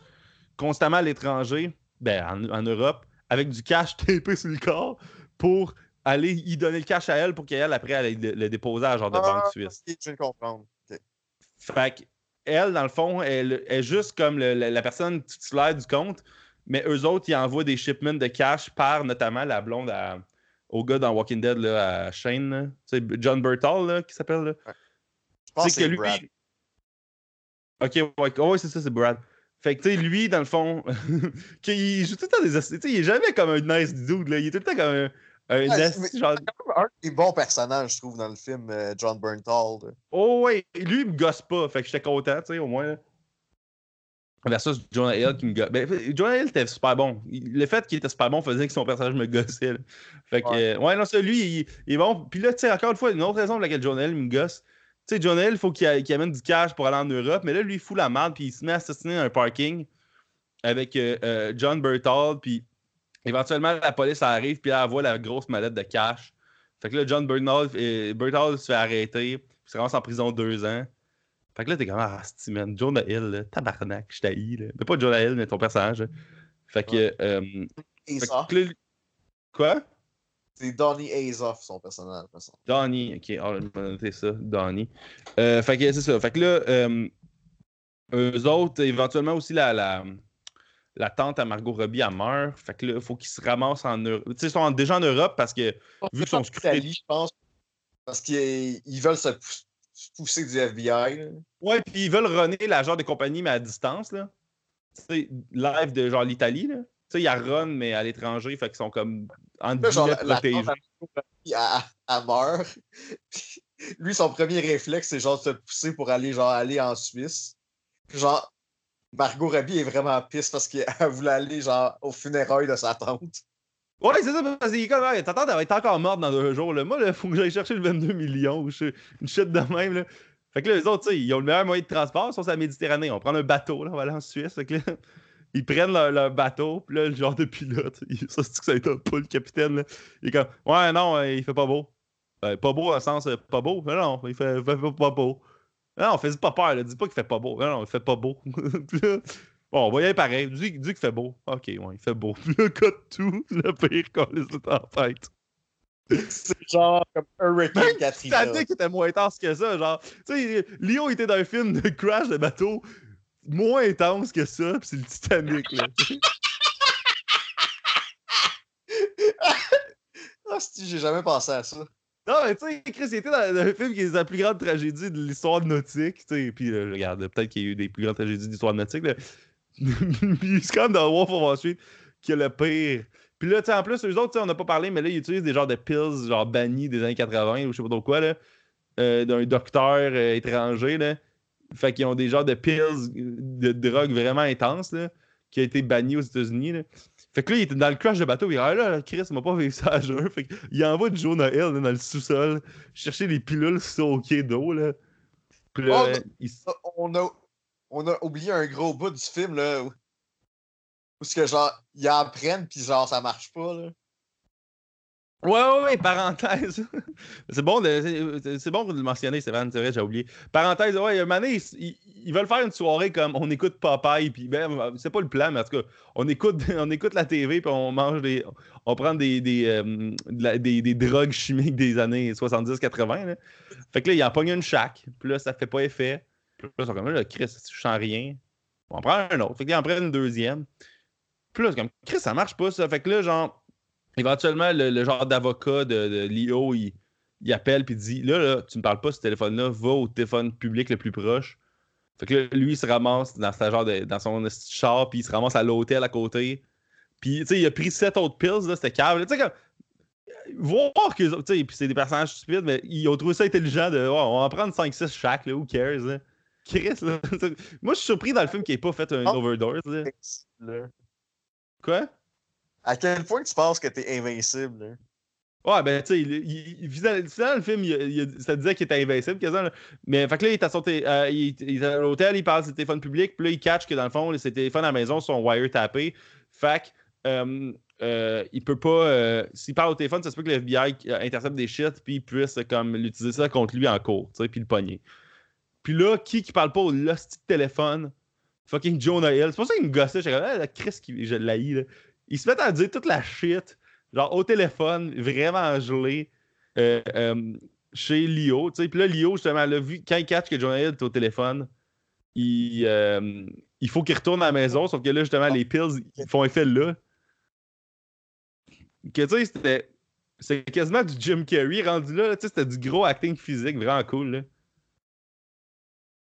constamment à l'étranger, ben, en, en Europe, avec du cash tapé sur le corps pour aller y donner le cash à elle pour qu'elle, après, elle le, le déposer à la genre de Ah, banque suisse. je de comprendre. Fait que elle, dans le fond, elle est juste comme le- la, la personne titulaire du compte, mais eux autres, ils envoient des shipments de cash par notamment la blonde à- au gars dans Walking Dead, là, à Shane, sais, John Bertal, là, qui s'appelle, là. Je pense que lui. Brad. Ok, ouais, c'est ça, c'est Brad. Fait que, tu sais, lui, dans le fond, qu'il joue tout le temps des. Tu sais, il est jamais comme un nice dude, là. Il est tout le temps comme un. Un Ouais, mais- genre. Un des bons personnages, je trouve, dans le film, euh, John Bernthal. là. Oh, ouais, lui, il me gosse pas. Fait que j'étais content, tu sais, au moins. Versus Jonah Hill qui me gosse. Ben, Jonah Hill était super bon. Le fait qu'il était super bon faisait que son personnage me gossait. là. Fait que, Ouais. euh, ouais, non, ça, lui, il, il est bon. Puis là, tu sais, encore une fois, une autre raison pour laquelle Jonah Hill me gosse. Tu sais, Jonah Hill, il faut qu'il amène du cash pour aller en Europe. Mais là, lui, il fout la merde, puis il se met à assassiner dans un parking avec euh, John Bertal. Puis éventuellement, la police arrive, puis elle voit la grosse mallette de cash. Fait que là, John euh, Bertal se fait arrêter, puis se ramasse en prison deux ans. Fait que là, t'es comme, ah, man, Jonah Hill, là, tabarnak, je t'haïs, là. Mais pas Jonah Hill, mais ton personnage. là. Fait que. euh, fait que là, quoi? C'est Donnie Azoff, son personnage. Donnie, ok, on va noter ça, Donnie. Euh, fait que c'est ça. Fait que là, euh, eux autres, éventuellement aussi, la, la, la tante à Margot Robbie, elle meurt. Fait que là, il faut qu'ils se ramassent en Europe. Tu sais, ils sont déjà en Europe parce que, vu qu'ils sont C'est en scrutés. Italie, je pense. Parce qu'ils ils veulent se, poussé du FBI. là. Ouais, puis ils veulent runner la genre de compagnie, mais à distance, là. Tu sais, live de genre l'Italie, là. Tu sais, il y a run, mais à l'étranger, fait qu'ils sont comme en genre, la, la protégés. tante à- meurt. Lui, son premier réflexe, c'est genre de se pousser pour aller, genre, aller en Suisse. Genre, Margot Robbie est vraiment pisse parce qu'elle voulait aller, genre, aux funérailles de sa tante. Ouais, c'est ça, parce qu'il est comme, hey, ta tante, va être encore morte dans deux jours, là. Moi, il faut que j'aille chercher le 22 millions, ou une chute de même, là. Fait que là, les autres, ils ont le meilleur moyen de transport, sur la Méditerranée. On prend un bateau, là, on va aller en Suisse. Fait que là, ils prennent leur, bateau, puis là, le genre de pilote, il- ça, c'est que ça un peu le capitaine, là? Il est comme, ouais, non, euh, il fait pas beau. Ben, pas beau dans le sens, euh, pas beau. Mais non, il fait pas beau. Non, fais pas peur, là. Dis pas qu'il fait pas beau. Non, non, il fait pas beau. Là, bon, on va y aller pareil. Dis, dis qu'il fait beau. Ok, ouais, il fait beau. Puis là, cut tout. Le pire qu'on laisse en tête. C'est genre comme Hurricane Katrina. Titanic était moins intense que ça. Genre, tu sais, Léo était dans un film de crash de bateau moins intense que ça, puis c'est le Titanic, là. Ah, si, j'ai jamais pensé à ça. Non, mais tu sais, Chris, il était dans un film qui est la plus grande tragédie de l'histoire nautique, tu sais. Puis, euh, regarde, peut-être qu'il y a eu des plus grandes tragédies de l'histoire nautique, là. Puis, c'est comme dans Wolf of Wall Street qui est le pire. Puis là, tu sais, en plus, eux autres, on n'a pas parlé, mais là, ils utilisent des genres de pills, genre bannis des années 80 ou je sais pas trop quoi, là, euh, d'un docteur euh, étranger, là. Fait qu'ils ont des genres de pills de drogue vraiment intenses, là, qui a été banni aux États-Unis, là. Fait que là, il était dans le crash de bateau. Il dit Ah là, Chris m'a pas fait ça à jeun. Fait qu'il envoie Joe Noël là, dans le sous-sol chercher les pilules soakées d'eau. là. Puis là, Oh, il On a, on a oublié un gros bout du film, là. Où, où ce que, genre, ils apprennent, puis genre, ça marche pas, là. Ouais, ouais, ouais, parenthèse. c'est bon c'est- bon de le mentionner, Stéphane, c'est vrai, j'ai oublié. Parenthèse, ouais, donné, ils, ils- veulent faire une soirée comme on écoute Popeye, puis ben, c'est pas le plan, mais en tout cas, on écoute, on écoute la TV, puis on mange des. On prend des, des, euh, des, drogues chimiques des années 70-80. là. Fait que là, ils en pognent une chaque, puis là, ça fait pas effet. Puis là, ils sont comme là, Chris, je sens rien. On prend un autre. Fait qu'ils en prennent une deuxième. Puis là, c'est comme, Chris, ça marche pas, ça. Fait que là, genre. Éventuellement, le, le genre d'avocat de, de Lio, il, il appelle puis dit Là, là, tu me parles pas ce téléphone-là, va au téléphone public le plus proche. Fait que là, lui, il se ramasse dans, sa genre de- dans son char, puis il se ramasse à l'hôtel à côté. Puis, tu sais, il a pris sept autres pills, là, c'était câble. Tu sais, comme. Voir que. Tu sais, puis c'est des personnages stupides, mais ils ont trouvé ça intelligent de. On va en prendre 5-6 chaque, là, who cares, là. Chris, là. Moi, je suis surpris dans le film qu'il ait pas fait un Oh. overdose. Là. Quoi? À quel point tu penses que t'es invincible? Ouais, ben, tu sais, finalement, le film, il, il- ça disait qu'il était invincible, quasiment. Mais, fait là, il est à, son euh, à l'hôtel, il parle de ses téléphones publics, puis là, il catch que dans le fond, ses téléphones à la maison sont wiretappés. Fait que, euh, euh, il peut pas. S'il parle au téléphone, ça se peut que le FBI intercepte des shit, puis il puisse, comme, l'utiliser ça contre lui en cours, tu sais, puis le pogner. Puis là, qui qui parle pas au hostie de téléphone? Fucking Jonah Hill. C'est pour ça qu'il me gossait. J'étais comme, ah, la Chris, qui, je l'haïs, là. Ils se mettent à dire toute la shit genre au téléphone, vraiment gelé, euh, euh, chez Lio. Puis là, Lio, justement, là, vu, quand il catch que Jonah Hill est au téléphone, il, euh, il faut qu'il retourne à la maison, sauf que là, justement, les pills ils font effet là. Que tu sais, c'était. C'est quasiment du Jim Carrey rendu là, là, sais, c'était du gros acting physique, vraiment cool.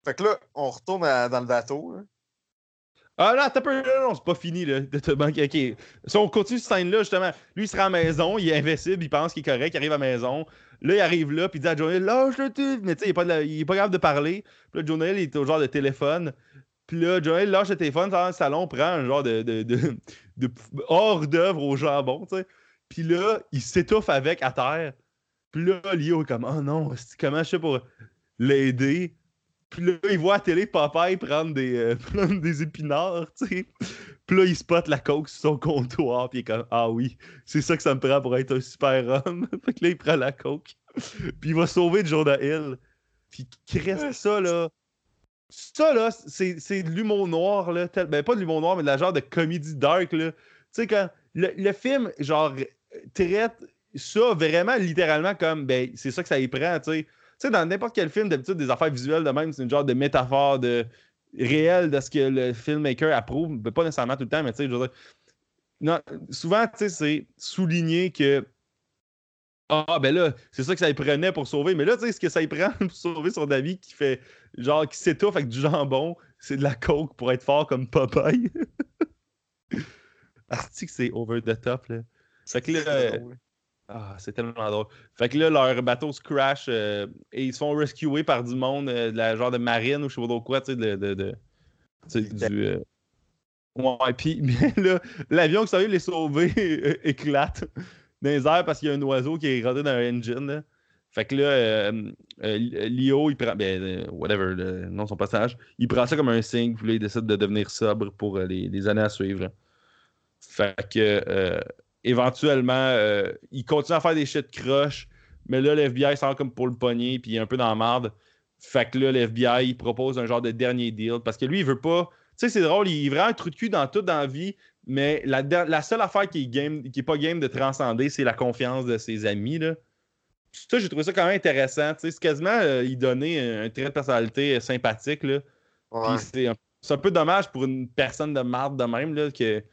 Fait que là, on retourne dans le bateau. Ah non, t'as c'est pas fini là, de te. Si on continue cette scène-là, justement, lui il sera à la maison, il est invincible, il pense qu'il est correct, il arrive à la maison. Là, il arrive là, puis il dit à Jonah, lâche le. Mais tu sais, il est pas capable de parler. Puis là, Jonah, il est au genre de téléphone. Puis là, il lâche le téléphone, dans le salon, prend un genre de, de, de, hors d'œuvre au jambon, tu sais. Puis là, il s'étouffe avec à terre. Puis là, Lio est comme, oh non, comment je fais pour l'aider? Puis là, il voit à la télé Popeye prendre des, euh, prendre des épinards, tu sais. Puis là, il spot la coke sur son comptoir, puis il est comme Ah oui, c'est ça que ça me prend pour être un super homme. fait que là, il prend la coke, puis il va sauver Jonah Hill. Puis Christ, ça là. Ça là, c'est de l'humour noir, là. Ben, pas de l'humour noir, mais de la genre de comédie dark, là. Tu sais, quand le, le film, genre, traite ça vraiment littéralement comme Ben, c'est ça que ça y prend, tu sais. Sais, dans n'importe quel film, d'habitude, des affaires visuelles de même, c'est une genre de métaphore de réel de ce que le filmmaker approuve. Pas nécessairement tout le temps, mais tu sais, je veux dire. Non, souvent, tu sais, c'est souligner que Ah, ben là, c'est ça que ça y prenait pour sauver. Mais là, tu sais, ce que ça y prend pour sauver son ami qui fait, genre, qui s'étouffe avec du jambon, c'est de la coke pour être fort comme Popeye. Asti que c'est over the top, là. Fait que là, ah, c'est tellement drôle. Fait que là, leur bateau se crash euh, et ils se font rescuer par du monde, euh, de la genre de marine ou je sais pas quoi, tu sais, de. de, de du. euh, Ouais, puis mais là, l'avion qui s'en vient les sauver éclate dans les airs parce qu'il y a un oiseau qui est rentré dans un engine. Fait que là, euh, euh, Lio, il prend. Ben, euh, whatever, le de son personnage. Il prend ça comme un signe, puis là, il décide de devenir sobre pour euh, les, années à suivre. là. Fait que, euh, éventuellement, euh, il continue à faire des shit croches, mais là, l'FBI sort comme pour le pogner, puis il est un peu dans la merde. Fait que là, l'FBI, il propose un genre de dernier deal, parce que lui, il veut pas. Tu sais, c'est drôle, il est vraiment un trou de cul dans tout dans la vie, mais la, seule affaire qui est, game, qui est pas game de transcender, c'est la confiance de ses amis, là. Ça, j'ai trouvé ça quand même intéressant. Tu sais, c'est quasiment euh, y donner un, un trait de personnalité euh, sympathique, là. Ouais. Puis c'est un, c'est un peu dommage pour une personne de marde de même, là, que,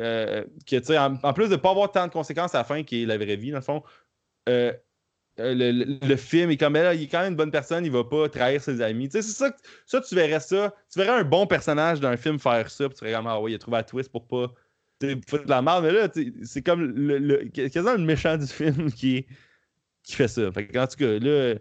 euh, en, en plus de pas avoir tant de conséquences à la fin, qui est la vraie vie, dans le fond, euh, euh, le, le- film est comme, là, il est quand même une bonne personne, il va pas trahir ses amis. C'est ça, ça, tu verrais ça, tu verrais un bon personnage d'un film faire ça, puis tu serais comme, ah ouais, il a trouvé un twist pour pas foutre de la merde, mais là, c'est comme le, quasiment le méchant du film qui, qui fait ça. Fait que, en tout cas, là,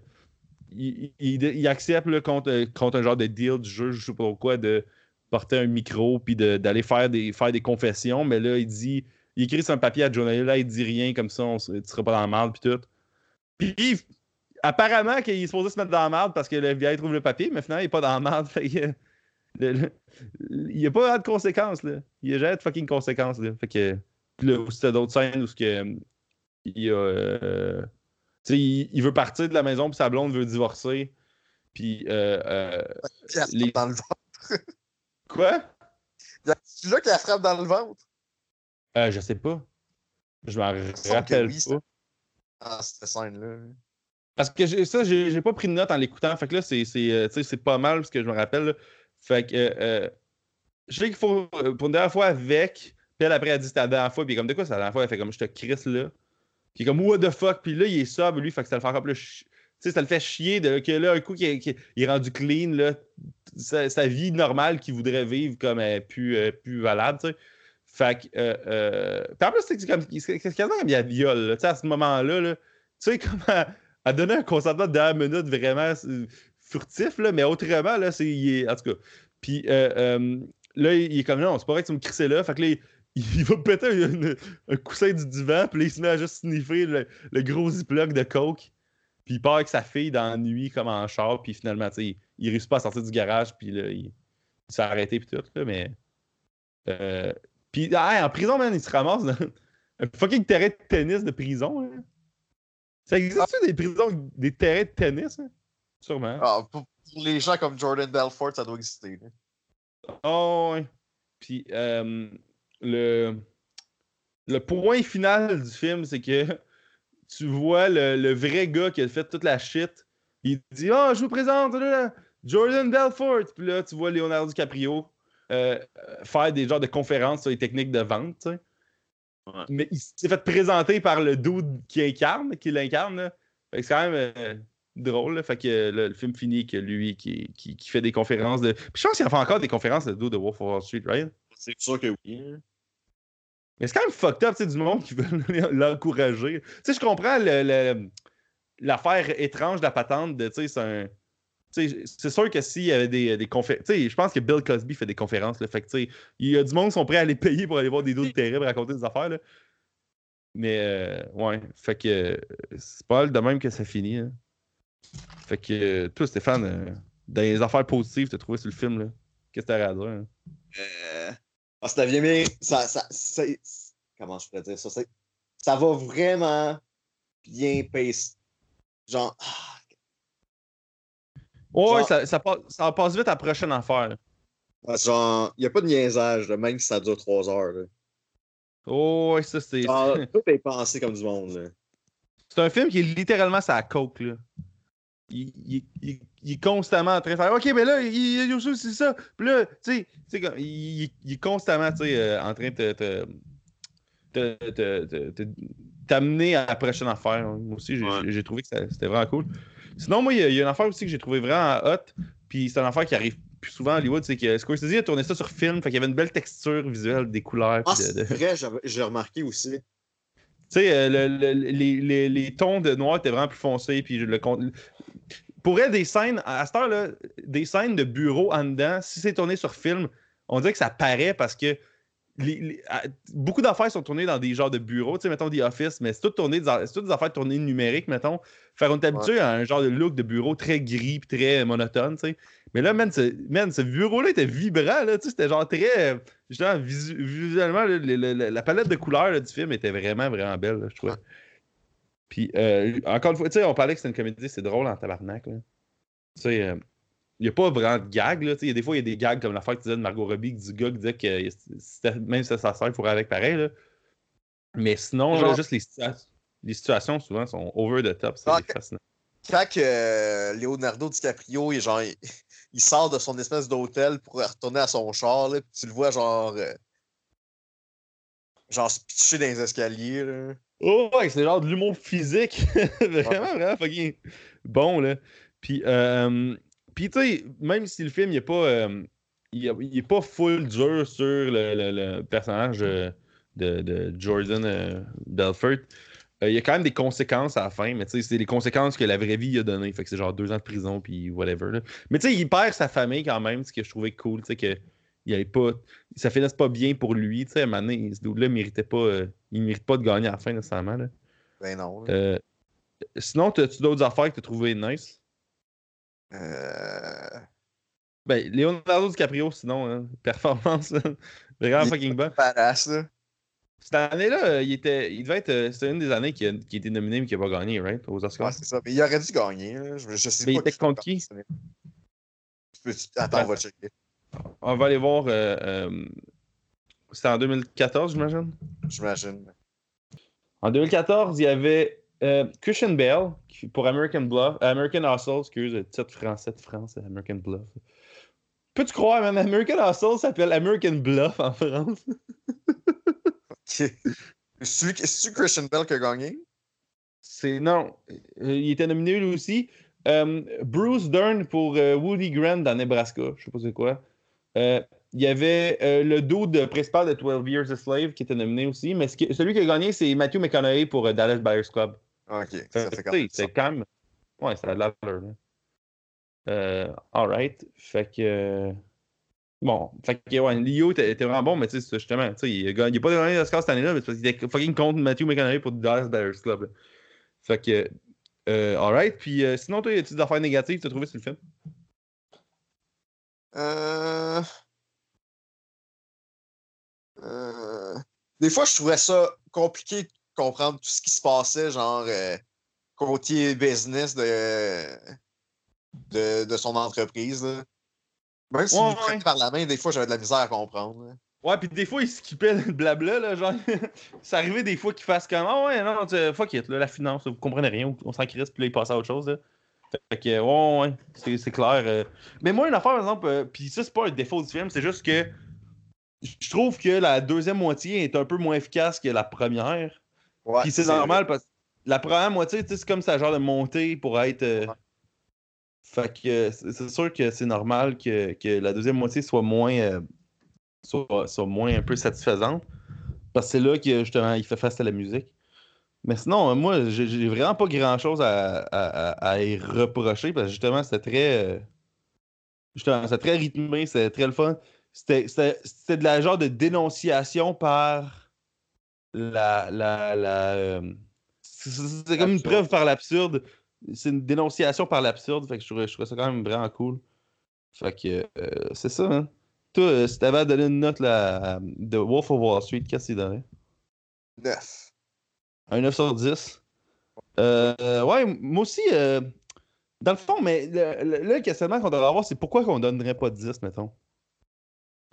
il, accepte là, contre, un genre de deal du jeu, je sais pas trop quoi, de porter un micro puis de- d'aller faire des, faire des confessions, mais là, il dit, il écrit sur un papier à Jonah là, il dit rien comme ça, on, se- tu seras pas dans la merde puis tout. Puis, apparemment qu'il est supposé se mettre dans la merde parce que le FBI trouve le papier, mais finalement, il est pas dans la merde. Fait que, le- le- il n'y a pas de conséquences, là. Il n'y a jamais de fucking conséquences, là. Fait que, puis là, t'as d'autres scènes où ce que, il, a, euh, il, il veut partir de la maison, puis sa blonde veut divorcer. Puis, euh, euh, les- dans le ventre. quoi? C'est là qui la frappe dans le ventre? Euh, je sais pas. Je m'en rappelle oui, pas. ça. Ah, cette scène-là. Parce que ça, j'ai pas pris de note en l'écoutant. Fait que là, c'est euh, c'est pas mal ce que je me rappelle. là. Fait que euh, euh, je sais qu'il faut, pour une dernière fois avec, puis elle après, elle dit c'était la dernière fois, puis comme de quoi c'est la dernière fois, elle fait comme je te crisse là. Puis comme what the fuck, puis là, il est sobre, lui, fait que ça le fait encore plus. Sais, ça le fait chier de, que là, un coup, qu'il il est rendu clean, là, sa, vie normale qu'il voudrait vivre comme est plus, euh, plus valable. Fait que, euh, euh, puis en plus, c'est comme, quasiment comme il y a viol, à ce moment-là, là, tu sais, comme elle donnait un consentement de dernière minute vraiment euh, furtif, là, mais autrement, là, c'est, en tout cas. Puis euh, euh, là, il est comme, non, c'est pas vrai que tu me crissais là, fait que là, il, il va péter un, un coussin du divan, puis là, il se met à juste sniffer le, le gros ziploc de coke. Puis il part avec sa fille dans la nuit comme en char, puis finalement, il, il réussit pas à sortir du garage, puis là, il, il s'est arrêté, puis tout, là, mais... Euh, puis ah, en prison, man, il se ramasse dans un fucking terrain de tennis de prison, hein. Ça existe des prisons, des terrains de tennis, hein? Sûrement. Ah, pour, les gens comme Jordan Belfort, ça doit exister. Oh, ouais. Puis euh, le, le point final du film, c'est que tu vois le, le vrai gars qui a fait toute la shit. Il dit Ah, je vous présente là, Jordan Belfort. Puis là, tu vois Leonardo DiCaprio euh, faire des genres de conférences sur les techniques de vente. Ouais. Mais il s'est fait présenter par le dude qui incarne, qui l'incarne. c'est quand même euh, drôle. là. Fait que euh, le, le film finit que lui qui, qui, qui fait des conférences de. Puis je pense qu'il en fait encore des conférences de dude de Wolf of Wall Street, right? C'est sûr que oui. Mais c'est quand même fucked up, tu sais, du monde qui veut l'encourager. Tu sais, je comprends l'affaire étrange de la patente de, tu sais, c'est un. C'est sûr que s'il y avait des, des conférences. Je pense que Bill Cosby fait des conférences. Fait que, il y a du monde qui sont prêts à les payer pour aller voir des doutes terribles raconter des affaires. Mais, euh, ouais. Fait que euh, c'est pas de même que ça finit. hein. Fait que, euh, toi, Stéphane, euh, dans les affaires positives, t'as trouvé sur le film. Qu'est-ce que t'as à dire? hein? Ah, ça vient bien. Ça, ça, ça- comment je pourrais dire ça? Ça va vraiment bien pace. Genre, ah, Ouais, Genre- ça, ça, passe, ça passe vite à la prochaine affaire. genre, il n'y a pas de niaisage, là, même si ça dure trois heures. là. Oh, ouais, ça, c'est. Tout est pensé comme du monde. C'est un film qui est littéralement sa coke, là. Il, il- il- il est constamment en train de faire OK, mais là, il, c'est ça. Puis là, tu sais, il, il est constamment euh, en train de t'amener à la prochaine affaire. Moi aussi, j'ai Ouais. trouvé que c'était vraiment cool. Sinon, moi, il y, a- il y a une affaire aussi que j'ai trouvé vraiment hot, puis c'est une affaire qui arrive plus souvent à Hollywood, c'est que Scorsese a tourné ça sur film, fait qu'il y avait une belle texture visuelle des couleurs. Ah, de- c'est vrai, j'ai remarqué aussi. Tu sais, euh, le- le- les, les- les tons de noir étaient vraiment plus foncés. Puis le Pour elle, des scènes, à cette heure-là, des scènes de bureau en dedans, si c'est tourné sur film, on dirait que ça paraît parce que les- les- à- beaucoup d'affaires sont tournées dans des genres de bureaux, tu sais, mettons des offices, mais c'est tout tourné, c'est toutes des affaires tournées numériques, mettons. Fait qu'on est habitué à un genre de look de bureau très gris très monotone, tu sais. Mais là, man, ce, ce bureau-là était vibrant, là, tu sais, c'était genre très. euh, Justement, visu- visuellement, là, le- le- le- la palette de couleurs là, du film était vraiment, vraiment belle, là, je trouvais. Puis, euh, encore une fois, tu sais, on parlait que c'était une comédie, c'est drôle en tabarnak, là. Tu sais, euh, n'y a pas vraiment de gag, là. Tu sais, il y a des fois, il y a des gags comme l'affaire que tu disais de Margot Robbie, du gars qui disait que même si sa sœur, il faudrait avec pareil, là. Mais sinon, là, Genre- juste les, situa- les situations, souvent, sont over the top. C'est fascinant. Quand que, euh, Leonardo DiCaprio, il, genre, il, il sort de son espèce d'hôtel pour retourner à son char, là, puis tu le vois genre. euh, genre se pitcher dans les escaliers. Là. Oh, ouais, c'est genre de l'humour physique. vraiment, vraiment fucking bon, là. Puis, euh, puis tu sais, même si le film, il est pas, euh, il, est- il est pas full dur sur le, le- le personnage euh, de, de Jordan euh, Belfort, euh, il y a quand même des conséquences à la fin, mais tu sais, c'est les conséquences que la vraie vie a donné. Fait que c'est genre deux ans de prison, puis whatever. là. Mais tu sais, il perd sa famille quand même, ce que je trouvais cool, tu sais, que il avait pas, ça finisse pas bien pour lui, tu sais, à un moment donné, ce dude-là méritait pas, euh, il mérite pas de gagner à la fin, nécessairement, là. Ben non. Euh, sinon, as-tu d'autres affaires que tu as trouvées nice? Euh, Ben, Leonardo DiCaprio, sinon, hein, performance, hein, vraiment fucking bon. badass, là. Cette année-là, euh, il, était, il devait être. euh, C'était une des années qui a, qui a été nominé mais qui n'a pas gagné, right? Aux Oscars. Ouais, c'est ça. Mais il aurait dû gagner. là. Je, je sais Mais il était contre qui? Attends, on va checker. On va aller voir. euh, euh, C'était en 2014, j'imagine? J'imagine. En 2014, il y avait euh, Christian Bale qui- pour American Bluff, American Hustle, excuse, le titre français de France, c'est American Bluff. Peux-tu croire, man, American Hustle s'appelle American Bluff en France? Ok. C'est-tu Christian Bell qui a gagné? C'est non. Euh, il était nominé lui aussi. Euh, Bruce Dern pour euh, Woody Grant dans Nebraska. Je sais pas c'est quoi. Euh, il y avait euh, le dude principal de 12 Years a Slave qui était nominé aussi. Mais ce qui- celui qui a gagné, c'est Matthew McConaughey pour Dallas Buyers Club. Ok. C'est quand même. Ouais, ça a de l'allure. Euh, alright. Fait que. Bon, fait que ouais, Leo était, était vraiment bon, mais tu sais, justement, tu sais, il a pas gagné l'Oscar cette année-là, mais c'est parce qu'il était fucking contre Matthew McConaughey pour Dallas Buyers Club. là. Fait que, euh, alright. Puis euh, sinon, toi, y a-tu des affaires négatives que tu as trouvées sur le film? Euh... Euh, Des fois, je trouvais ça compliqué de comprendre tout ce qui se passait, genre euh, côté business de, de, de son entreprise. là. Même si Ouais, ouais. par la main, des fois, j'avais de la misère à comprendre. là. Ouais, puis des fois, il skippait le blabla, là, genre. ça arrivait des fois qu'il fasse comme Ah ouais, non, tu- fuck it, là, la finance, vous comprenez rien, on s'en crisse, puis là, il passe à autre chose, là. Fait que, ouais, ouais, c'est, c'est clair. euh. Mais moi, une affaire, par exemple, euh, puis ça, c'est pas un défaut du film, c'est juste que je trouve que la deuxième moitié est un peu moins efficace que la première. Ouais, Puis c'est normal parce que la première moitié, c'est comme ça genre de montée pour être. euh, Ouais. Fait que c'est sûr que c'est normal que, que la deuxième moitié soit moins. euh, soit, soit moins un peu satisfaisante. Parce que c'est là que justement il fait face à la musique. Mais sinon, euh, moi, j'ai vraiment pas grand chose à, à, à- à y reprocher parce que justement, c'était très. euh, justement, c'était très rythmé, c'était très le fun. C'était de la genre de dénonciation par la. la, la euh, c'est comme une preuve par l'absurde. C'est une dénonciation par l'absurde. Fait que je trouvais, je trouvais ça quand même vraiment cool. Fait que euh, c'est ça, hein. Toi, euh, si t'avais à donner une note là, The Wolf of Wall Street, qu'est-ce que tu donné? Neuf. Un 9 sur 10. Euh, ouais, moi aussi, euh, dans le fond, mais le, le- le questionnement qu'on devrait avoir, c'est pourquoi qu'on donnerait pas 10, mettons?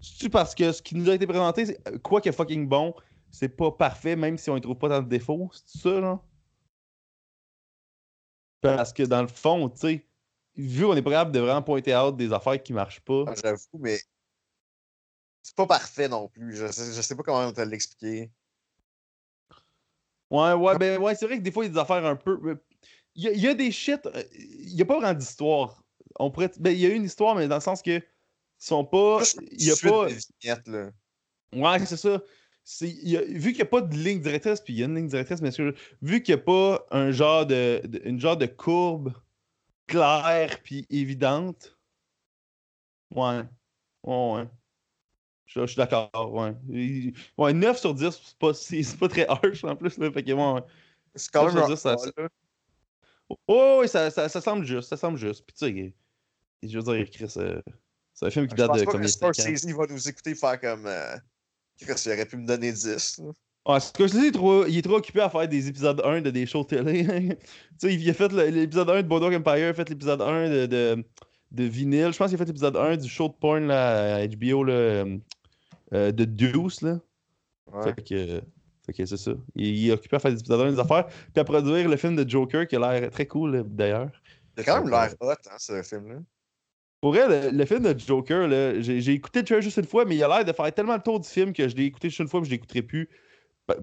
C'est-tu parce que ce qui nous a été présenté, c'est quoi que fucking bon, c'est pas parfait, même si on ne trouve pas dans le défaut? C'est ça, genre? Parce que dans le fond, tu sais, vu qu'on est pas capable de vraiment pointer out des affaires qui marchent pas, Ah, J'avoue, mais c'est pas parfait non plus. Je sais, je sais pas comment te l'expliquer. Ouais, ouais, ben ouais, c'est vrai que des fois, il y a des affaires un peu. euh, Il y a, il y a des shit. euh, Il n'y a pas vraiment d'histoire. On pourrait. Ben, il y a une histoire, mais dans le sens que. Ils sont pas. Il y a pas. de vignettes, là. Ouais, c'est ça. Y a- vu qu'il n'y a pas de ligne directrice, puis il y a une ligne directrice, mais sûr, vu qu'il n'y a pas un genre de, de- une genre de courbe claire puis évidente. Ouais. Ouais, ouais. Je, je suis d'accord, ouais. Il- Ouais, 9 sur 10, c'est pas, c'est pas très harsh en plus, là. Fait que, ouais, ouais. C'est quand Ça, même je veux dire, ça- rock'n'roll, là. Oh, oui, ça, ça, ça semble juste, ça semble juste. Puis tu sais, je veux dire, Chris, euh, c'est un film qui Je date pense de pas combien que de temps? Scorsese va nous écouter faire comme. euh, il aurait pu me donner 10. là. Ouais, Scorsese, il est, trop, il est trop occupé à faire des épisodes 1 de des shows télé. tu sais, il a fait l'épisode 1 de Boardwalk Empire, il a fait l'épisode 1 de, de, de Vinyl. Je pense qu'il a fait l'épisode 1 du show de porn là, à HBO là, euh, euh, de Deuce. Là. Ouais. Fait que, fait que c'est ça. Il, il est occupé à faire des épisodes 1 des affaires. Puis à produire le film de Joker qui a l'air très cool d'ailleurs. Il a quand même l'air hot, hein, ce film-là. Pour vrai, le, film de Joker, là, j'ai j'ai écouté le trailer juste une fois, mais il a l'air de faire tellement le tour du film que je l'ai écouté juste une fois, mais je l'écouterai plus.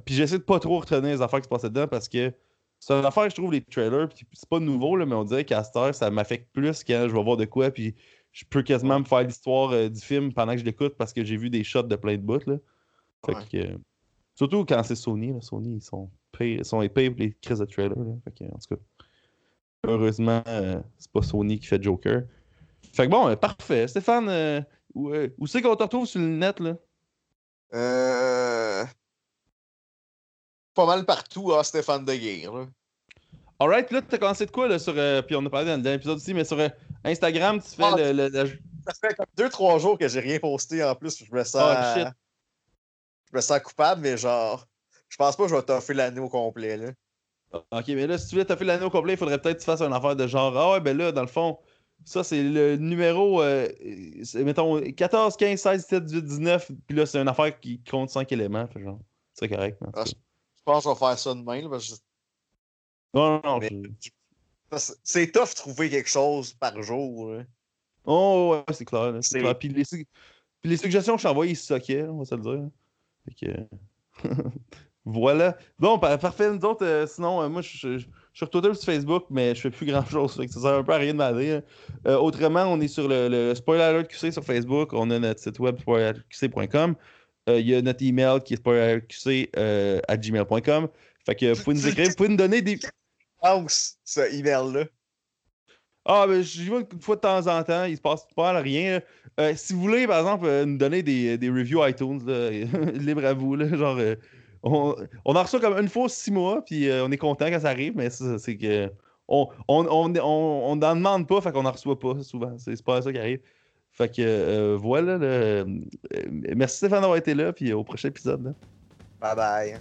Puis j'essaie de pas trop retenir les affaires qui se passaient dedans parce que c'est une affaire, je trouve, les trailers, puis c'est pas nouveau, là, mais on dirait qu'à cette heure, ça m'affecte plus quand je vais voir de quoi, puis je peux quasiment me faire l'histoire euh, du film pendant que je l'écoute parce que j'ai vu des shots de plein de bouts. Là. Fait Ouais. que, euh, surtout quand c'est Sony, là, Sony, ils sont, ils sont épais pour les crises de trailer. Là. Fait que, en tout cas, heureusement, euh, c'est pas Sony qui fait Joker. Fait que bon, euh, parfait. Stéphane, euh, où, euh, où c'est qu'on te retrouve sur le net, là? Euh... Pas mal partout, hein, Stéphane Deguire. là. Alright, là, t'as commencé de quoi, là, sur... euh, puis on a parlé dans le dernier épisode aussi, mais sur euh, Instagram, tu fais Ah, le... le- le- Ça fait comme 2-3 jours que j'ai rien posté en plus. Je me sens. Ah, shit. Je me sens coupable, mais genre. Je pense pas que je vais toffer l'année au complet. Là. Ok, mais là, si tu veux taper l'année au complet, il faudrait peut-être que tu fasses une affaire de genre, ah ouais, ben là, dans le fond, ça, c'est le numéro, euh, mettons, 14, 15, 16, 17, 18, 19, puis là, c'est une affaire qui compte 5 éléments, fait genre, c'est correct. Ah. Je pense je vais faire ça demain. là, parce que Non, non, mais- je- C'est tough de trouver quelque chose par jour. là. Oh, ouais, c'est clair. là, c'est C'est- clair. Puis les, su- puis les suggestions que je t'envoie, ils se sockaient, on va se le dire. Fait que... voilà. Bon, par- parfait. Nous autres, euh, sinon, euh, moi, je, je- sur Twitter sur Facebook, mais je fais plus grand-chose. Fait que ça sert un peu à rien de m'aider. hein. Euh, autrement, on est sur le, le Spoiler Alert QC sur Facebook. On a notre site web spoilerqc.com. Euh, Il y a notre email qui est spoilerqc euh, à gmail.com. Fait que vous pouvez nous écrire, vous pouvez nous donner des... Pense ce email-là? Ah, ben, j'y vais une fois de temps en temps, il se passe pas mal rien. Euh, si vous voulez, par exemple, euh, nous donner des, des reviews iTunes, là, libre à vous, là, genre, euh, on, on en reçoit comme une fois six mois, puis euh, on est content quand ça arrive, mais c'est que on on, on, on, n'en demande pas, fait qu'on en reçoit pas souvent. C'est pas ça qui arrive. Fait que euh, voilà. là, euh, merci Stéphane d'avoir été là, puis au prochain épisode. là. Bye bye.